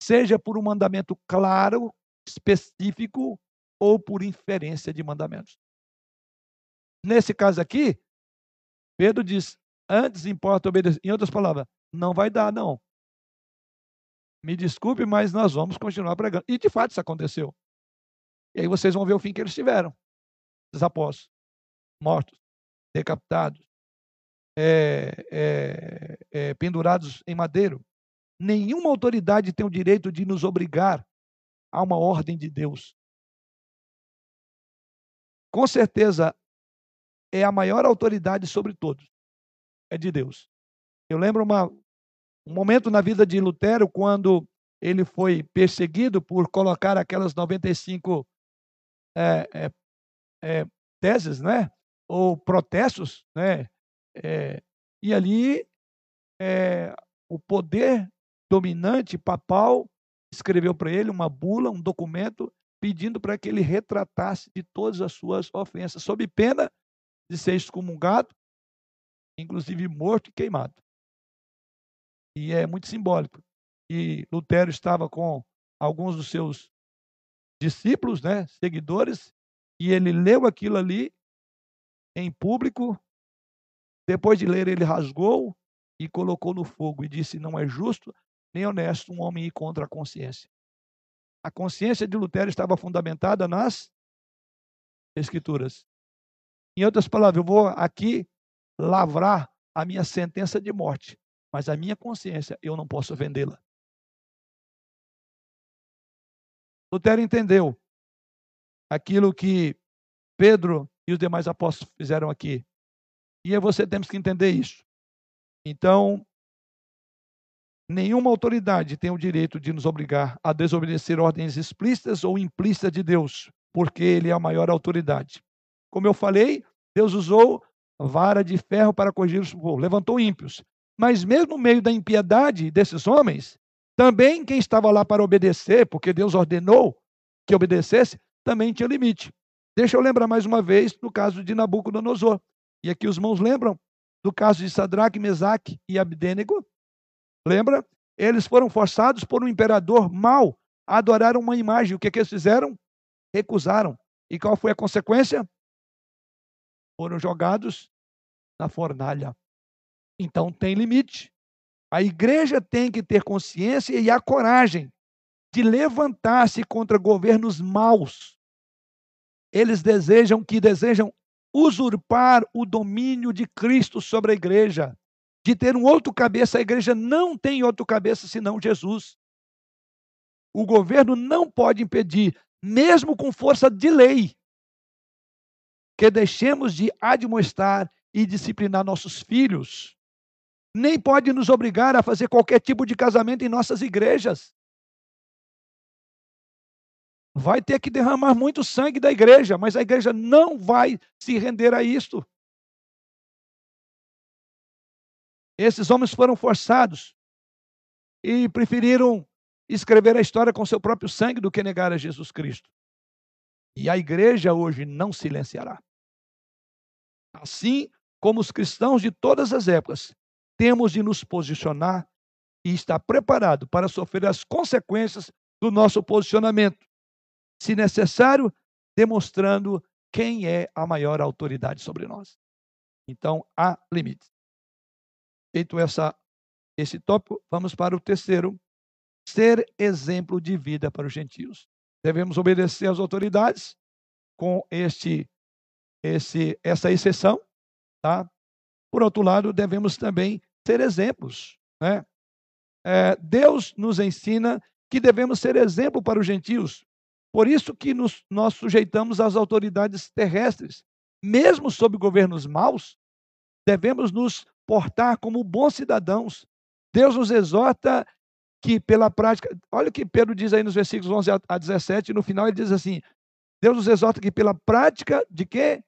Seja por um mandamento claro, específico, ou por inferência de mandamentos. Nesse caso aqui, Pedro diz: antes importa obedecer. Em outras palavras, não vai dar, não. Me desculpe, mas nós vamos continuar pregando. E de fato isso aconteceu. E aí vocês vão ver o fim que eles tiveram. Os apóstolos, mortos, decapitados, é, é, é, pendurados em madeiro. Nenhuma autoridade tem o direito de nos obrigar a uma ordem de Deus. Com certeza, é a maior autoridade sobre todos. É de Deus. Eu lembro uma, um momento na vida de Lutero, quando ele foi perseguido por colocar aquelas 95 é, é, é, teses, né? ou protestos, né? É, e ali é, o poder dominante papal escreveu para ele uma bula, um documento, pedindo para que ele retratasse de todas as suas ofensas, sob pena de ser excomungado, inclusive morto e queimado. E é muito simbólico. E Lutero estava com alguns dos seus discípulos, né, seguidores, e ele leu aquilo ali em público. Depois de ler, ele rasgou e colocou no fogo e disse: Não é justo nem honesto um homem ir contra a consciência. A consciência de Lutero estava fundamentada nas Escrituras. Em outras palavras, eu vou aqui lavrar a minha sentença de morte, mas a minha consciência eu não posso vendê-la. Lutero entendeu aquilo que Pedro e os demais apóstolos fizeram aqui. E você temos que entender isso. Então, nenhuma autoridade tem o direito de nos obrigar a desobedecer ordens explícitas ou implícitas de Deus, porque Ele é a maior autoridade. Como eu falei, Deus usou vara de ferro para corrigir os povos, levantou ímpios. Mas mesmo no meio da impiedade desses homens, também quem estava lá para obedecer, porque Deus ordenou que obedecesse, também tinha limite. Deixa eu lembrar mais uma vez no caso de Nabucodonosor. E aqui os mãos lembram do caso de Sadraque, Mesaque e Abdênego. Lembra? Eles foram forçados por um imperador mau a adorar uma imagem. O que, que eles fizeram? Recusaram. E qual foi a consequência? foram jogados na fornalha. Então tem limite. A igreja tem que ter consciência e a coragem de levantar-se contra governos maus. Eles desejam que desejam usurpar o domínio de Cristo sobre a igreja, de ter um outro cabeça. A igreja não tem outro cabeça senão Jesus. O governo não pode impedir, mesmo com força de lei, que deixemos de admoestar e disciplinar nossos filhos. Nem pode nos obrigar a fazer qualquer tipo de casamento em nossas igrejas. Vai ter que derramar muito sangue da igreja, mas a igreja não vai se render a isto. Esses homens foram forçados e preferiram escrever a história com seu próprio sangue do que negar a Jesus Cristo. E a igreja hoje não silenciará. Assim como os cristãos de todas as épocas, temos de nos posicionar e estar preparado para sofrer as consequências do nosso posicionamento, se necessário, demonstrando quem é a maior autoridade sobre nós. Então, há limites. Feito essa, esse tópico, vamos para o terceiro: ser exemplo de vida para os gentios. Devemos obedecer às autoridades com este esse, essa exceção, tá? Por outro lado, devemos também ser exemplos, né? É, Deus nos ensina que devemos ser exemplo para os gentios. Por isso que nos, nós sujeitamos às autoridades terrestres. Mesmo sob governos maus, devemos nos portar como bons cidadãos. Deus nos exorta que pela prática, olha o que Pedro diz aí nos versículos 11 a 17, no final ele diz assim: Deus nos exorta que pela prática de quê?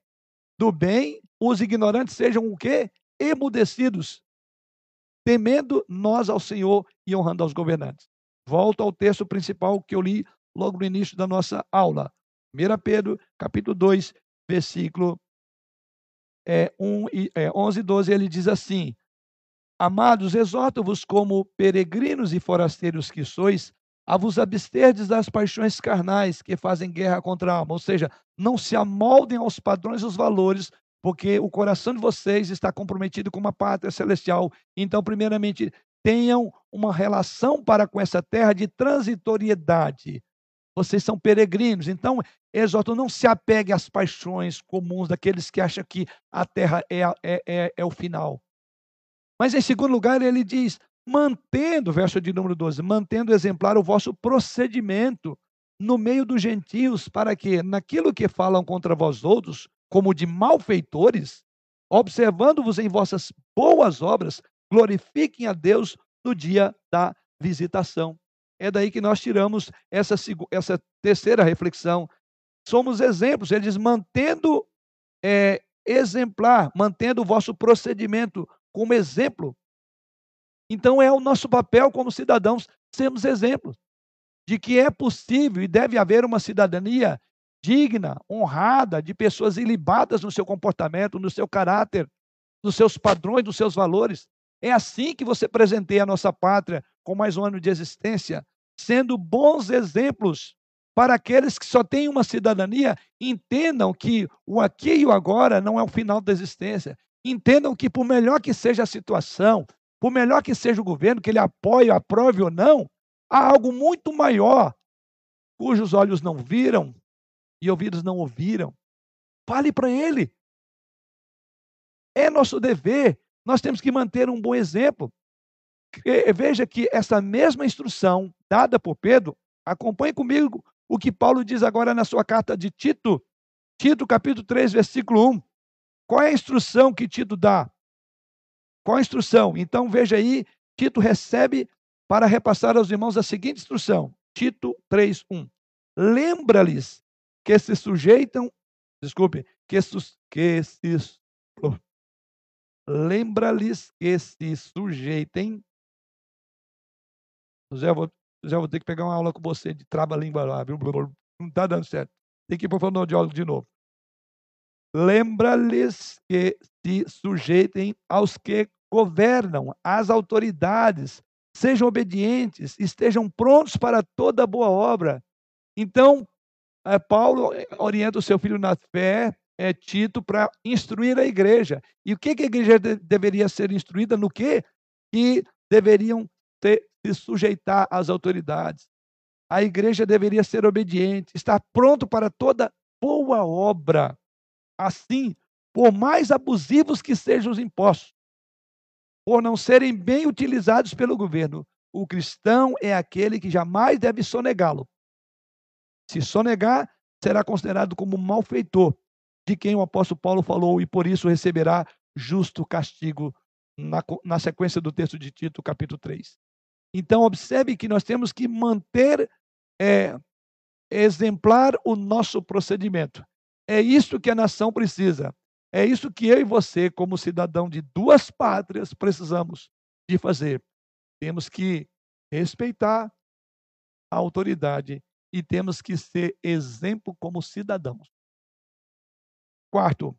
Do bem, os ignorantes sejam o quê? Emudecidos, temendo nós ao Senhor e honrando aos governantes. Volto ao texto principal que eu li logo no início da nossa aula. 1 Pedro, capítulo 2, versículo é, 1 e, é, 11 e 12, ele diz assim: Amados, exorto-vos como peregrinos e forasteiros que sois, a vos absterdes das paixões carnais que fazem guerra contra a alma. Ou seja, não se amoldem aos padrões dos valores, porque o coração de vocês está comprometido com uma pátria celestial. Então, primeiramente, tenham uma relação para com essa terra de transitoriedade. Vocês são peregrinos. Então, exorto, não se apegue às paixões comuns daqueles que acham que a terra é, é, é, é o final. Mas, em segundo lugar, ele diz: mantendo, verso de número 12, mantendo exemplar o vosso procedimento no meio dos gentios, para que, naquilo que falam contra vós outros, como de malfeitores, observando-vos em vossas boas obras, glorifiquem a Deus no dia da visitação. É daí que nós tiramos essa, essa terceira reflexão. Somos exemplos, ele diz, mantendo é, exemplar, mantendo o vosso procedimento como exemplo então é o nosso papel como cidadãos sermos exemplos de que é possível e deve haver uma cidadania digna, honrada, de pessoas ilibadas no seu comportamento, no seu caráter, nos seus padrões, nos seus valores. É assim que você presenteia a nossa pátria com mais um ano de existência, sendo bons exemplos para aqueles que só têm uma cidadania, entendam que o aqui e o agora não é o final da existência. Entendam que, por melhor que seja a situação, por melhor que seja o governo, que ele apoie, aprove ou não, há algo muito maior, cujos olhos não viram e ouvidos não ouviram. Fale para ele. É nosso dever. Nós temos que manter um bom exemplo. Veja que essa mesma instrução dada por Pedro, acompanhe comigo o que Paulo diz agora na sua carta de Tito, Tito capítulo 3, versículo 1. Qual é a instrução que Tito dá? Qual a instrução? Então veja aí, Tito recebe para repassar aos irmãos a seguinte instrução. Tito 3:1. Lembra-lhes que se sujeitam, desculpe, que, sus, que se lembra-lhes que se sujeitem. Já vou, já vou ter que pegar uma aula com você de trava-língua lá, viu? Não está dando certo. Tem que ir para o fonoaudiólogo de novo. Lembra-lhes que se sujeitem aos que governam, as autoridades, sejam obedientes, estejam prontos para toda boa obra. Então, é, Paulo orienta o seu filho na fé, é, Tito, para instruir a igreja. E o que, que a igreja de, deveria ser instruída? No que? Que deveriam ter, se sujeitar às autoridades. A igreja deveria ser obediente, estar pronto para toda boa obra. Assim, por mais abusivos que sejam os impostos, por não serem bem utilizados pelo governo. O cristão é aquele que jamais deve sonegá-lo. Se sonegar, será considerado como malfeitor, de quem o apóstolo Paulo falou, e por isso receberá justo castigo na, na sequência do texto de Tito, capítulo 3. Então, observe que nós temos que manter é, exemplar o nosso procedimento. É isso que a nação precisa. É isso que eu e você, como cidadão de duas pátrias, precisamos de fazer. Temos que respeitar a autoridade e temos que ser exemplo como cidadãos. Quarto,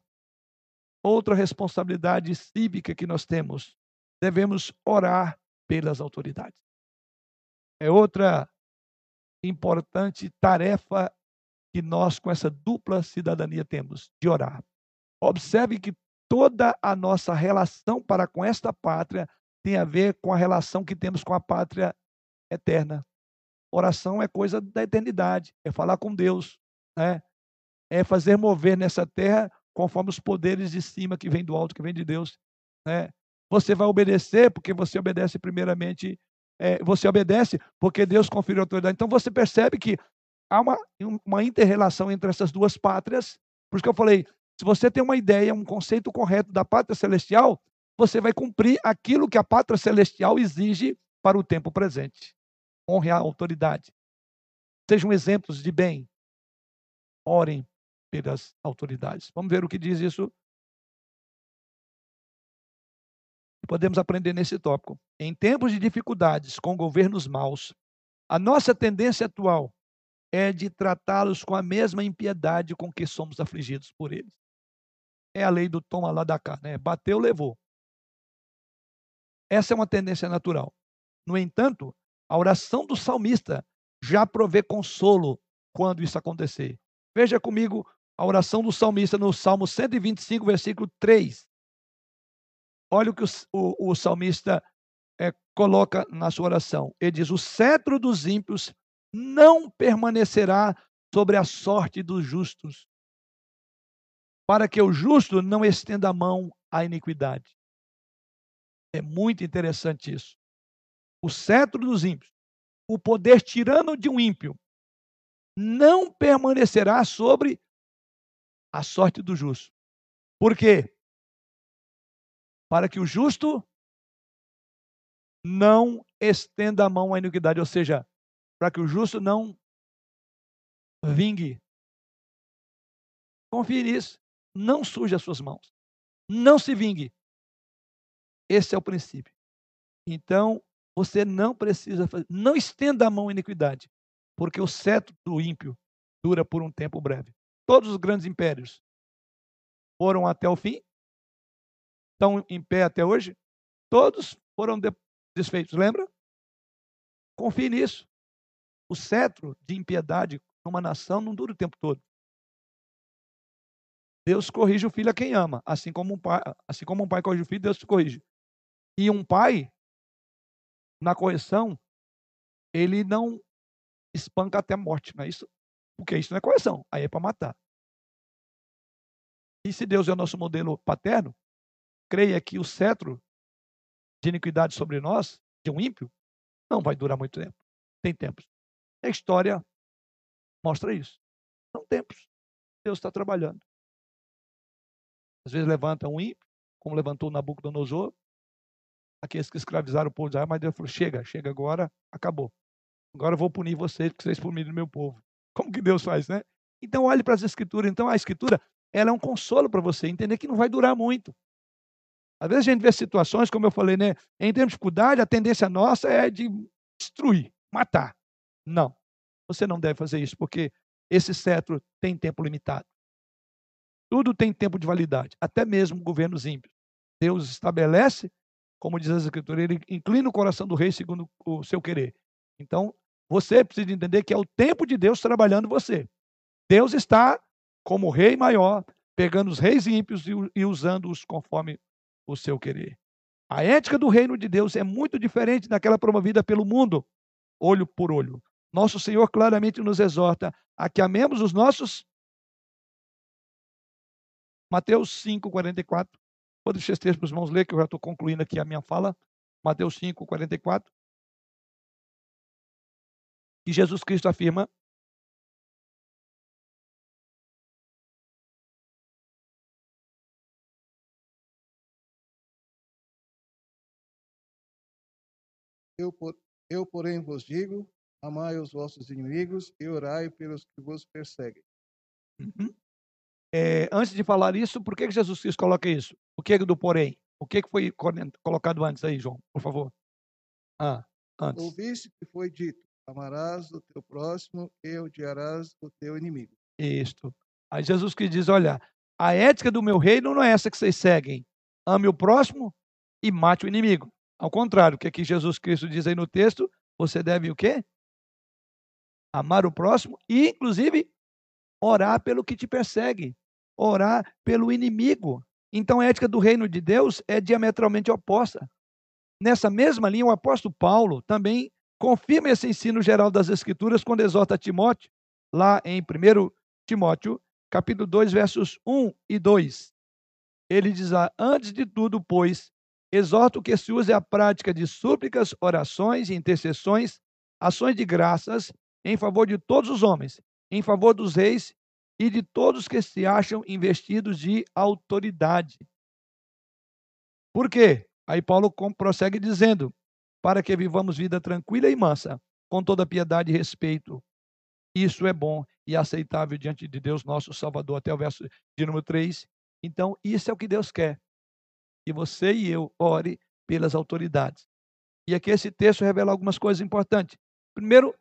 outra responsabilidade cívica que nós temos, devemos orar pelas autoridades. É outra importante tarefa que nós, com essa dupla cidadania, temos de orar. Observe que toda a nossa relação para com esta pátria tem a ver com a relação que temos com a pátria eterna. Oração é coisa da eternidade, é falar com Deus, né? é fazer mover nessa terra conforme os poderes de cima que vem do alto, que vem de Deus. Né? Você vai obedecer porque você obedece primeiramente, é, você obedece porque Deus conferiu autoridade. Então você percebe que há uma, uma inter-relação entre essas duas pátrias. Por isso que eu falei, se você tem uma ideia, um conceito correto da pátria celestial, você vai cumprir aquilo que a pátria celestial exige para o tempo presente. Honre a autoridade. Sejam exemplos de bem. Orem pelas autoridades. Vamos ver o que diz isso. Podemos aprender nesse tópico. Em tempos de dificuldades com governos maus, a nossa tendência atual é de tratá-los com a mesma impiedade com que somos afligidos por eles. É a lei do toma lá da cá, né? Bateu, levou. Essa é uma tendência natural. No entanto, a oração do salmista já provê consolo quando isso acontecer. Veja comigo a oração do salmista no Salmo 125, versículo 3. Olha o que o, o, o salmista é, coloca na sua oração. Ele diz: O cetro dos ímpios não permanecerá sobre a sorte dos justos, para que o justo não estenda a mão à iniquidade. É muito interessante isso. O cetro dos ímpios, o poder tirano de um ímpio, não permanecerá sobre a sorte do justo. Por quê? Para que o justo não estenda a mão à iniquidade, ou seja, para que o justo não vingue. Confie nisso. Não suje as suas mãos. Não se vingue. Esse é o princípio. Então, você não precisa fazer, não estenda a mão à iniquidade, porque o cetro do ímpio dura por um tempo breve. Todos os grandes impérios foram até o fim, estão em pé até hoje, todos foram desfeitos, lembra? Confie nisso. O cetro de impiedade numa nação não dura o tempo todo. Deus corrige o filho a quem ama, assim como um pai, assim como um pai corrige o filho, Deus te corrige. E um pai, na correção, ele não espanca até a morte, não é isso? Porque isso não é correção, aí é para matar. E se Deus é o nosso modelo paterno, creia que o cetro de iniquidade sobre nós, de um ímpio, não vai durar muito tempo. Tem tempos. A história mostra isso. São tempos. Deus está trabalhando. Às vezes levanta um ímpio, como levantou Nabucodonosor, aqueles que escravizaram o povo de Israel, mas Deus falou: chega, chega agora, acabou. Agora eu vou punir vocês, porque vocês puniram meu povo. [LAUGHS] Como que Deus faz, né? Então olhe para as escrituras. Então a escritura, ela é um consolo para você, entender que não vai durar muito. Às vezes a gente vê situações, como eu falei, né? Em termos de dificuldade, a tendência nossa é de destruir, matar. Não. Você não deve fazer isso, porque esse cetro tem tempo limitado. Tudo tem tempo de validade, até mesmo governos ímpios. Deus estabelece, como diz a Escritura, ele inclina o coração do rei segundo o seu querer. Então, você precisa entender que é o tempo de Deus trabalhando você. Deus está, como rei maior, pegando os reis ímpios e usando-os conforme o seu querer. A ética do reino de Deus é muito diferente daquela promovida pelo mundo, olho por olho. Nosso Senhor claramente nos exorta a que amemos os nossos. Mateus 5, 44. Vou deixar esse texto para os irmãos ler, que eu já estou concluindo aqui a minha fala. Mateus 5, 44. E Jesus Cristo afirma Eu, eu, porém, vos digo: amai os vossos inimigos e orai pelos que vos perseguem. Uhum. É, antes de falar isso, por que, que Jesus Cristo coloca isso? O que do porém? O que, que foi colocado antes aí, João? Por favor. Ah, antes. Ouviste que foi dito: amarás o teu próximo e odiarás o teu inimigo. Isto. Aí Jesus que diz: olha, a ética do meu reino não é essa que vocês seguem. Ame o próximo e mate o inimigo. Ao contrário, o que aqui Jesus Cristo diz aí no texto, você deve o quê? Amar o próximo e, inclusive, orar pelo que te persegue, orar pelo inimigo. Então, a ética do reino de Deus é diametralmente oposta. Nessa mesma linha, o apóstolo Paulo também confirma esse ensino geral das Escrituras quando exorta Timóteo, lá em 1 Timóteo, capítulo 2, versos 1 e 2. Ele diz lá: Antes de tudo, pois, exorto que se use a prática de súplicas, orações intercessões, ações de graças em favor de todos os homens, em favor dos reis e de todos que se acham investidos de autoridade. Por quê? Aí Paulo prossegue dizendo: para que vivamos vida tranquila e mansa, com toda piedade e respeito. Isso é bom e aceitável diante de Deus, nosso Salvador, até o verso de número 3. Então, isso é o que Deus quer que você e eu ore pelas autoridades. E aqui esse texto revela algumas coisas importantes. Primeiro,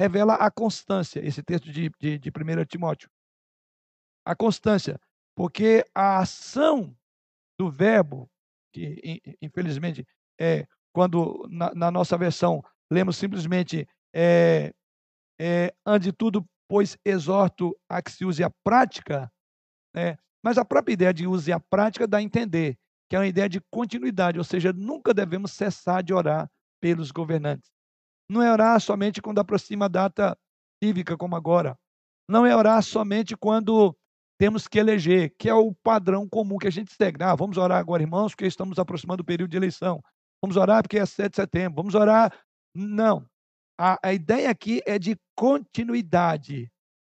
revela a constância, esse texto de, de, de 1 Timóteo. A constância, porque a ação do verbo, que infelizmente é quando na, na nossa versão lemos simplesmente é, é, ante tudo, pois exorto a que se use a prática, né? mas a própria ideia de use a prática dá a entender que é uma ideia de continuidade, ou seja, nunca devemos cessar de orar pelos governantes. Não é orar somente quando aproxima a data cívica, como agora. Não é orar somente quando temos que eleger, que é o padrão comum que a gente segue. Ah, vamos orar agora, irmãos, porque estamos aproximando do período de eleição. Vamos orar porque é 7 de setembro. Vamos orar. Não. A, a ideia aqui é de continuidade.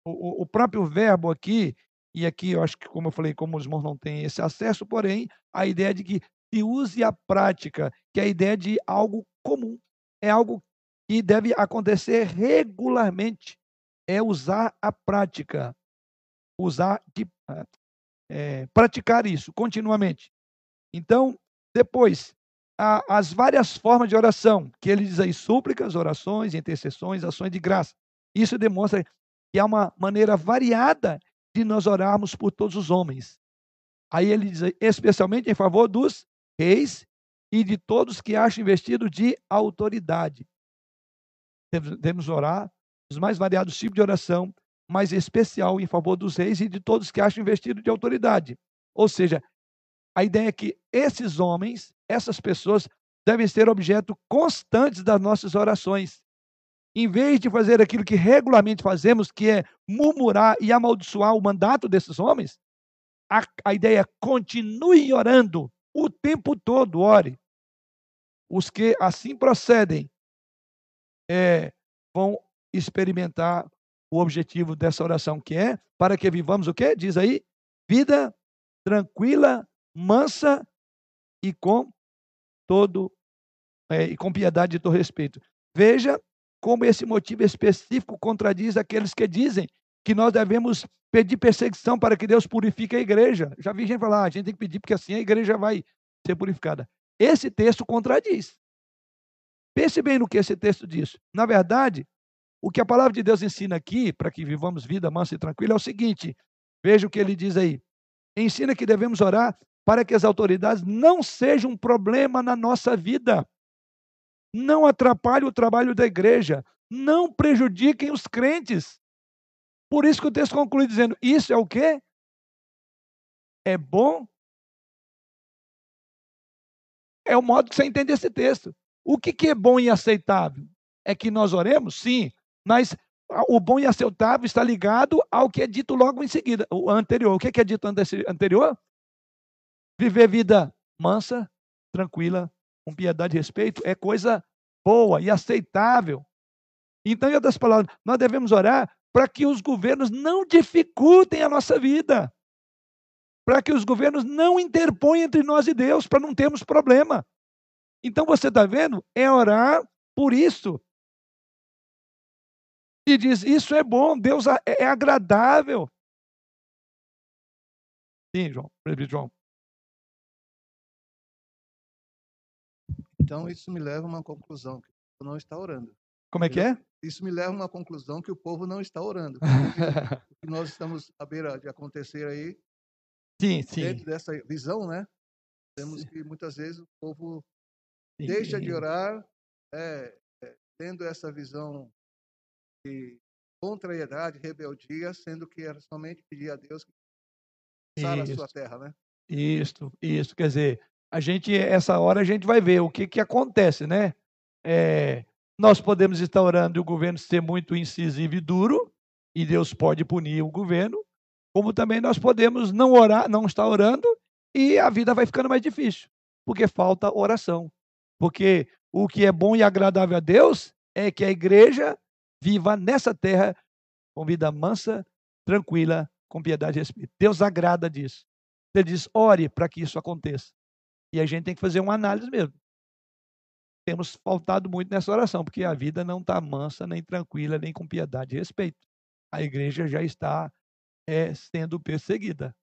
O, o, o próprio verbo aqui, e aqui eu acho que, como eu falei, como os irmãos não têm esse acesso, porém, a ideia de que se use a prática, que é a ideia de algo comum. É algo que deve acontecer regularmente. É usar a prática. Usar, de, é, praticar isso continuamente. Então, depois, a, as várias formas de oração, que ele diz aí, súplicas, orações, intercessões, ações de graça. Isso demonstra que há uma maneira variada de nós orarmos por todos os homens. Aí ele diz, especialmente em favor dos reis e de todos que acham investido de autoridade. Devemos orar os mais variados tipos de oração, mas especial em favor dos reis e de todos que acham investido de autoridade. Ou seja, a ideia é que esses homens, essas pessoas, devem ser objeto constantes das nossas orações. Em vez de fazer aquilo que regularmente fazemos, que é murmurar e amaldiçoar o mandato desses homens, a, a ideia é continue orando o tempo todo, ore. Os que assim procedem é, vão experimentar o objetivo dessa oração, que é para que vivamos o quê? Diz aí, vida tranquila, mansa e com todo é, e com piedade e todo respeito. Veja como esse motivo específico contradiz aqueles que dizem que nós devemos pedir perseguição para que Deus purifique a igreja. Já vi gente falar, ah, a gente tem que pedir porque assim a igreja vai ser purificada. Esse texto contradiz. Pense bem no que esse texto diz. Na verdade, o que a palavra de Deus ensina aqui, para que vivamos vida mansa e tranquila, é o seguinte: veja o que ele diz aí. Ensina que devemos orar para que as autoridades não sejam um problema na nossa vida. Não atrapalhem o trabalho da igreja. Não prejudiquem os crentes. Por isso que o texto conclui dizendo: Isso é o quê? É bom? É o modo que você entende esse texto. O que, que é bom e aceitável? É que nós oremos? Sim, mas o bom e aceitável está ligado ao que é dito logo em seguida, o anterior. O que é dito anterior? Viver vida mansa, tranquila, com piedade e respeito é coisa boa e aceitável. Então, em outras palavras, nós devemos orar para que os governos não dificultem a nossa vida, para que os governos não interponham entre nós e Deus, para não termos problema. Então, você está vendo? É orar por isso. E diz: Isso é bom, Deus é, é agradável. Sim, João, João. Então, isso me leva a uma conclusão, que o não está orando. Como é que é? Isso me leva a uma conclusão que o povo não está orando. [LAUGHS] o que nós estamos à beira de acontecer aí, sim, sim. dentro dessa visão, né? Temos que muitas vezes o povo sim. deixa de orar, é, é, tendo essa visão de contrariedade, rebeldia, sendo que era somente pedir a Deus que a sua terra, né? Isso, isso. Quer dizer, a gente, essa hora a gente vai ver o que, que acontece, né? É, nós podemos estar orando e o governo ser muito incisivo e duro, e Deus pode punir o governo, como também nós podemos não orar, não estar orando, e a vida vai ficando mais difícil, porque falta oração. Porque o que é bom e agradável a Deus é que a igreja viva nessa terra com vida mansa, tranquila, com piedade e respeito. Deus agrada disso. Ele diz: ore para que isso aconteça. E a gente tem que fazer uma análise mesmo. Temos faltado muito nessa oração, porque a vida não está mansa, nem tranquila, nem com piedade e respeito. A igreja já está é, sendo perseguida.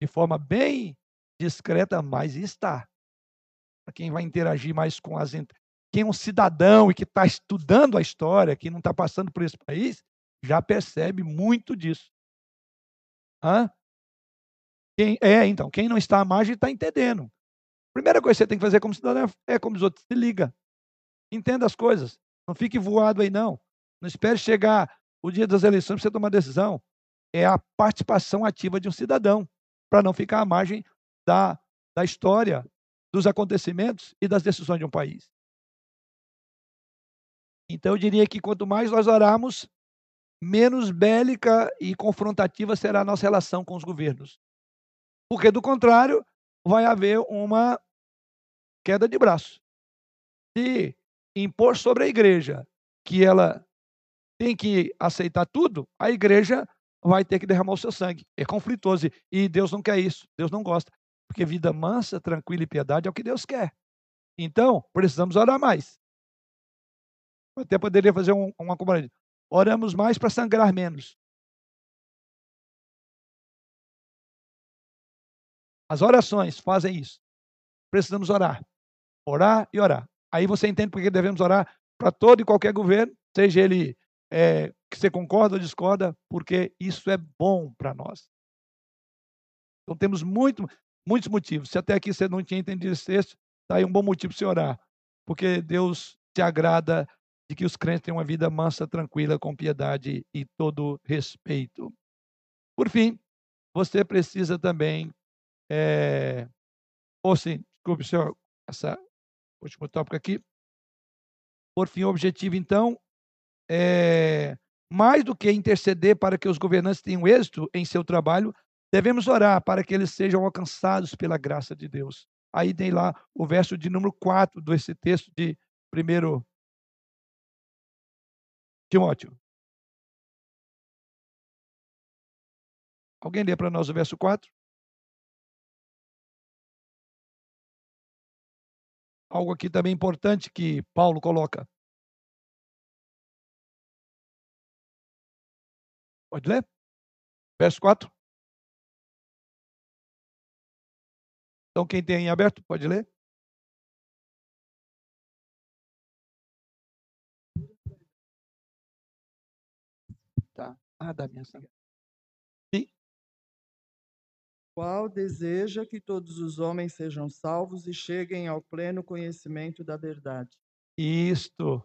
De forma bem discreta, mas está. Para quem vai interagir mais com as. Quem é um cidadão e que está estudando a história, que não está passando por esse país, já percebe muito disso. Hã? Quem, é, então, quem não está à margem está entendendo. Primeira coisa que você tem que fazer como cidadão é como os outros se liga. Entenda as coisas. Não fique voado aí, não. Não espere chegar o dia das eleições para você tomar decisão. É a participação ativa de um cidadão, para não ficar à margem da, da história, dos acontecimentos e das decisões de um país. Então, eu diria que quanto mais nós orarmos, menos bélica e confrontativa será a nossa relação com os governos. Porque, do contrário, vai haver uma queda de braço. Se impor sobre a igreja que ela tem que aceitar tudo, a igreja vai ter que derramar o seu sangue. É conflitoso. E Deus não quer isso. Deus não gosta. Porque vida mansa, tranquila e piedade é o que Deus quer. Então, precisamos orar mais. Eu até poderia fazer um, uma comparação. Oramos mais para sangrar menos. As orações fazem isso. Precisamos orar. Orar e orar. Aí você entende por que devemos orar para todo e qualquer governo, seja ele é, que você concorda ou discorda, porque isso é bom para nós. Então temos muito, muitos motivos. Se até aqui você não tinha entendido esse texto, está aí um bom motivo para você orar. Porque Deus se agrada de que os crentes tenham uma vida mansa, tranquila, com piedade e todo respeito. Por fim, você precisa também é, ou sim, desculpe, senhor, essa último tópico aqui. Por fim, o objetivo, então, é mais do que interceder para que os governantes tenham êxito em seu trabalho, devemos orar para que eles sejam alcançados pela graça de Deus. Aí tem lá o verso de número 4 desse texto de 1 Timóteo. Alguém lê para nós o verso 4? algo aqui também importante que Paulo coloca. Pode ler? Verso 4. Então, quem tem em aberto, pode ler. Tá. Ah, minha Sim qual deseja que todos os homens sejam salvos e cheguem ao pleno conhecimento da verdade. Isto.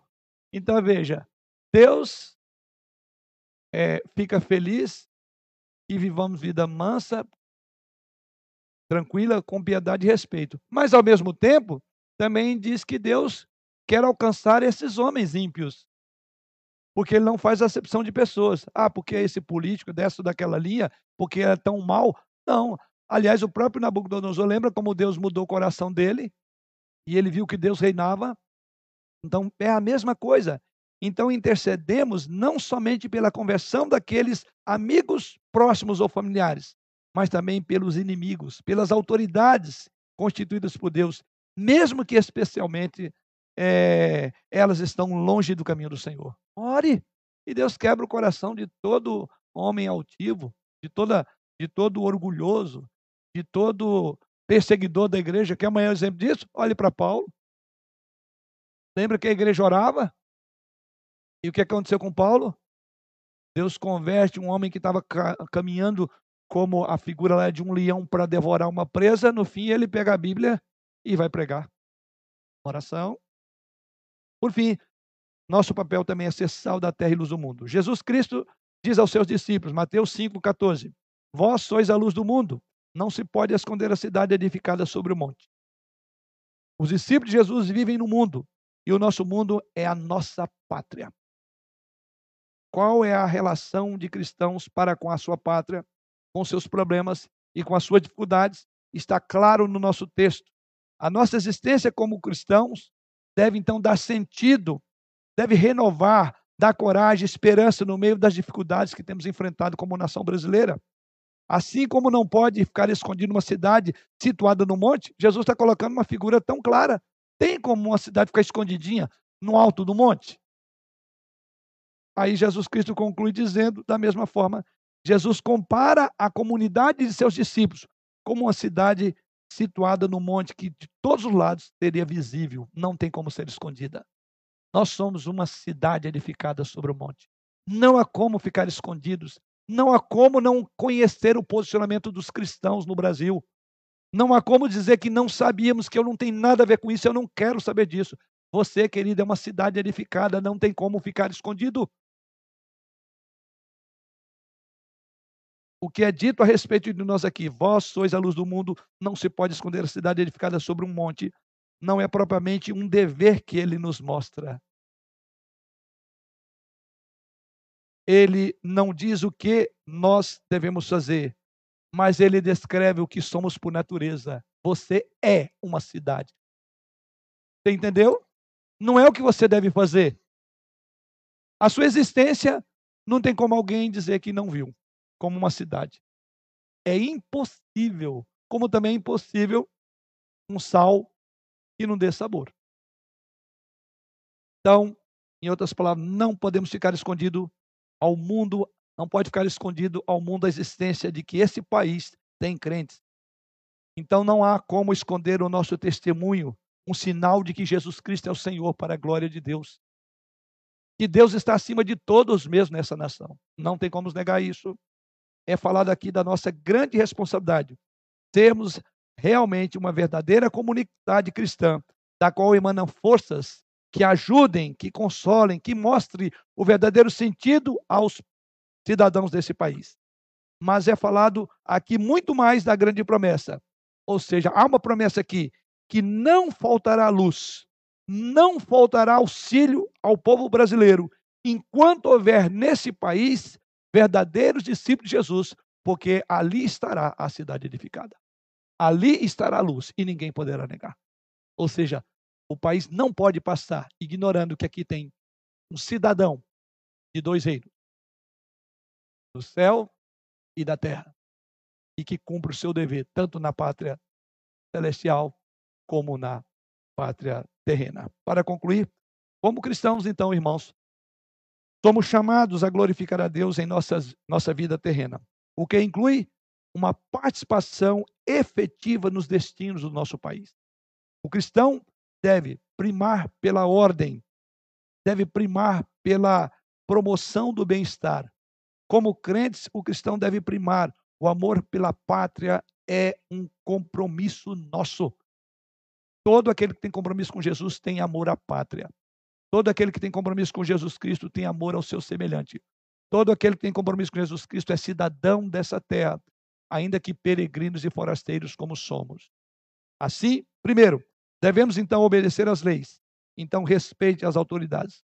Então veja, Deus é, fica feliz que vivamos vida mansa, tranquila, com piedade e respeito. Mas ao mesmo tempo, também diz que Deus quer alcançar esses homens ímpios. Porque ele não faz acepção de pessoas. Ah, porque esse político dessa daquela linha, porque é tão mal. Não. Aliás, o próprio Nabucodonosor lembra como Deus mudou o coração dele e ele viu que Deus reinava. Então, é a mesma coisa. Então, intercedemos não somente pela conversão daqueles amigos próximos ou familiares, mas também pelos inimigos, pelas autoridades constituídas por Deus, mesmo que especialmente é, elas estão longe do caminho do Senhor. Ore, e Deus quebra o coração de todo homem altivo, de toda de todo orgulhoso, de todo perseguidor da igreja. Quer amanhã é um exemplo disso? Olhe para Paulo. Lembra que a igreja orava? E o que aconteceu com Paulo? Deus converte um homem que estava caminhando como a figura lá de um leão para devorar uma presa. No fim, ele pega a Bíblia e vai pregar. Oração. Por fim, nosso papel também é ser sal da terra e luz do mundo. Jesus Cristo diz aos seus discípulos, Mateus 5,14: Vós sois a luz do mundo. Não se pode esconder a cidade edificada sobre o monte. Os discípulos de Jesus vivem no mundo e o nosso mundo é a nossa pátria. Qual é a relação de cristãos para com a sua pátria, com seus problemas e com as suas dificuldades? Está claro no nosso texto. A nossa existência como cristãos deve então dar sentido, deve renovar, dar coragem, esperança no meio das dificuldades que temos enfrentado como nação brasileira. Assim como não pode ficar escondido numa cidade situada no monte, Jesus está colocando uma figura tão clara. Tem como uma cidade ficar escondidinha no alto do monte? Aí Jesus Cristo conclui dizendo, da mesma forma, Jesus compara a comunidade de seus discípulos como uma cidade situada no monte que de todos os lados seria visível, não tem como ser escondida. Nós somos uma cidade edificada sobre o monte. Não há como ficar escondidos. Não há como não conhecer o posicionamento dos cristãos no Brasil. Não há como dizer que não sabíamos, que eu não tenho nada a ver com isso, eu não quero saber disso. Você, querido, é uma cidade edificada, não tem como ficar escondido. O que é dito a respeito de nós aqui, vós sois a luz do mundo, não se pode esconder a cidade edificada sobre um monte, não é propriamente um dever que ele nos mostra. Ele não diz o que nós devemos fazer, mas ele descreve o que somos por natureza. Você é uma cidade. Você entendeu? Não é o que você deve fazer. A sua existência não tem como alguém dizer que não viu, como uma cidade. É impossível, como também é impossível um sal que não dê sabor. Então, em outras palavras, não podemos ficar escondido ao mundo não pode ficar escondido ao mundo a existência de que esse país tem crentes. Então não há como esconder o nosso testemunho, um sinal de que Jesus Cristo é o Senhor para a glória de Deus. Que Deus está acima de todos mesmo nessa nação. Não tem como negar isso. É falado aqui da nossa grande responsabilidade, termos realmente uma verdadeira comunidade cristã, da qual emanam forças que ajudem, que consolem, que mostrem o verdadeiro sentido aos cidadãos desse país. Mas é falado aqui muito mais da grande promessa. Ou seja, há uma promessa aqui que não faltará luz, não faltará auxílio ao povo brasileiro, enquanto houver nesse país verdadeiros discípulos de Jesus, porque ali estará a cidade edificada. Ali estará a luz e ninguém poderá negar. Ou seja, o país não pode passar ignorando que aqui tem um cidadão de dois reinos do céu e da terra, e que cumpre o seu dever, tanto na pátria celestial como na pátria terrena. Para concluir, como cristãos, então, irmãos, somos chamados a glorificar a Deus em nossas, nossa vida terrena, o que inclui uma participação efetiva nos destinos do nosso país. O cristão deve primar pela ordem, deve primar pela promoção do bem-estar, como crentes, o cristão deve primar. O amor pela pátria é um compromisso nosso. Todo aquele que tem compromisso com Jesus tem amor à pátria. Todo aquele que tem compromisso com Jesus Cristo tem amor ao seu semelhante. Todo aquele que tem compromisso com Jesus Cristo é cidadão dessa terra, ainda que peregrinos e forasteiros como somos. Assim, primeiro, devemos então obedecer às leis. Então, respeite as autoridades.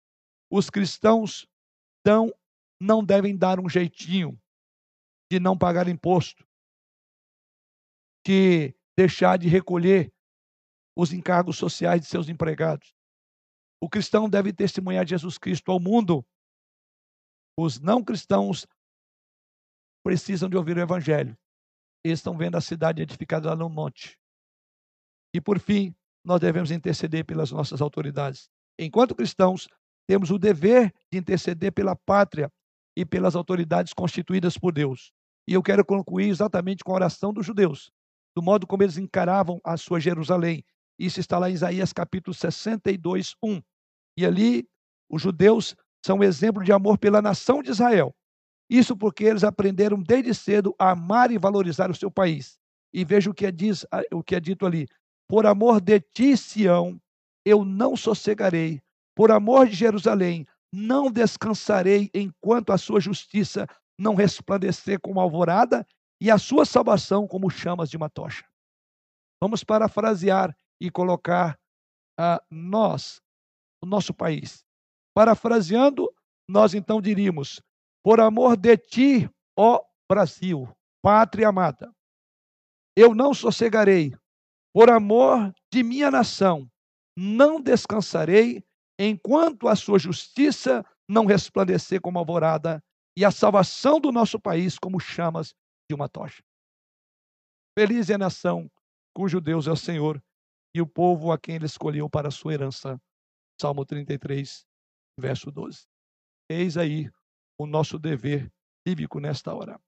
Os cristãos dão não devem dar um jeitinho de não pagar imposto, de deixar de recolher os encargos sociais de seus empregados. O cristão deve testemunhar Jesus Cristo ao mundo. Os não cristãos precisam de ouvir o evangelho. Eles estão vendo a cidade edificada lá no monte. E por fim, nós devemos interceder pelas nossas autoridades. Enquanto cristãos, temos o dever de interceder pela pátria e pelas autoridades constituídas por Deus. E eu quero concluir exatamente com a oração dos judeus, do modo como eles encaravam a sua Jerusalém. Isso está lá em Isaías capítulo 62, 1. E ali os judeus são um exemplo de amor pela nação de Israel. Isso porque eles aprenderam desde cedo a amar e valorizar o seu país. E veja o que é, diz, o que é dito ali. Por amor de ti, Sião, eu não sossegarei. Por amor de Jerusalém, não descansarei enquanto a sua justiça não resplandecer como alvorada e a sua salvação como chamas de uma tocha. Vamos parafrasear e colocar a uh, nós, o nosso país. Parafraseando, nós então diríamos: Por amor de ti, ó Brasil, pátria amada, eu não sossegarei, por amor de minha nação, não descansarei enquanto a sua justiça não resplandecer como alvorada e a salvação do nosso país como chamas de uma tocha. Feliz é a nação cujo Deus é o Senhor e o povo a quem ele escolheu para a sua herança. Salmo 33, verso 12. Eis aí o nosso dever cívico nesta hora.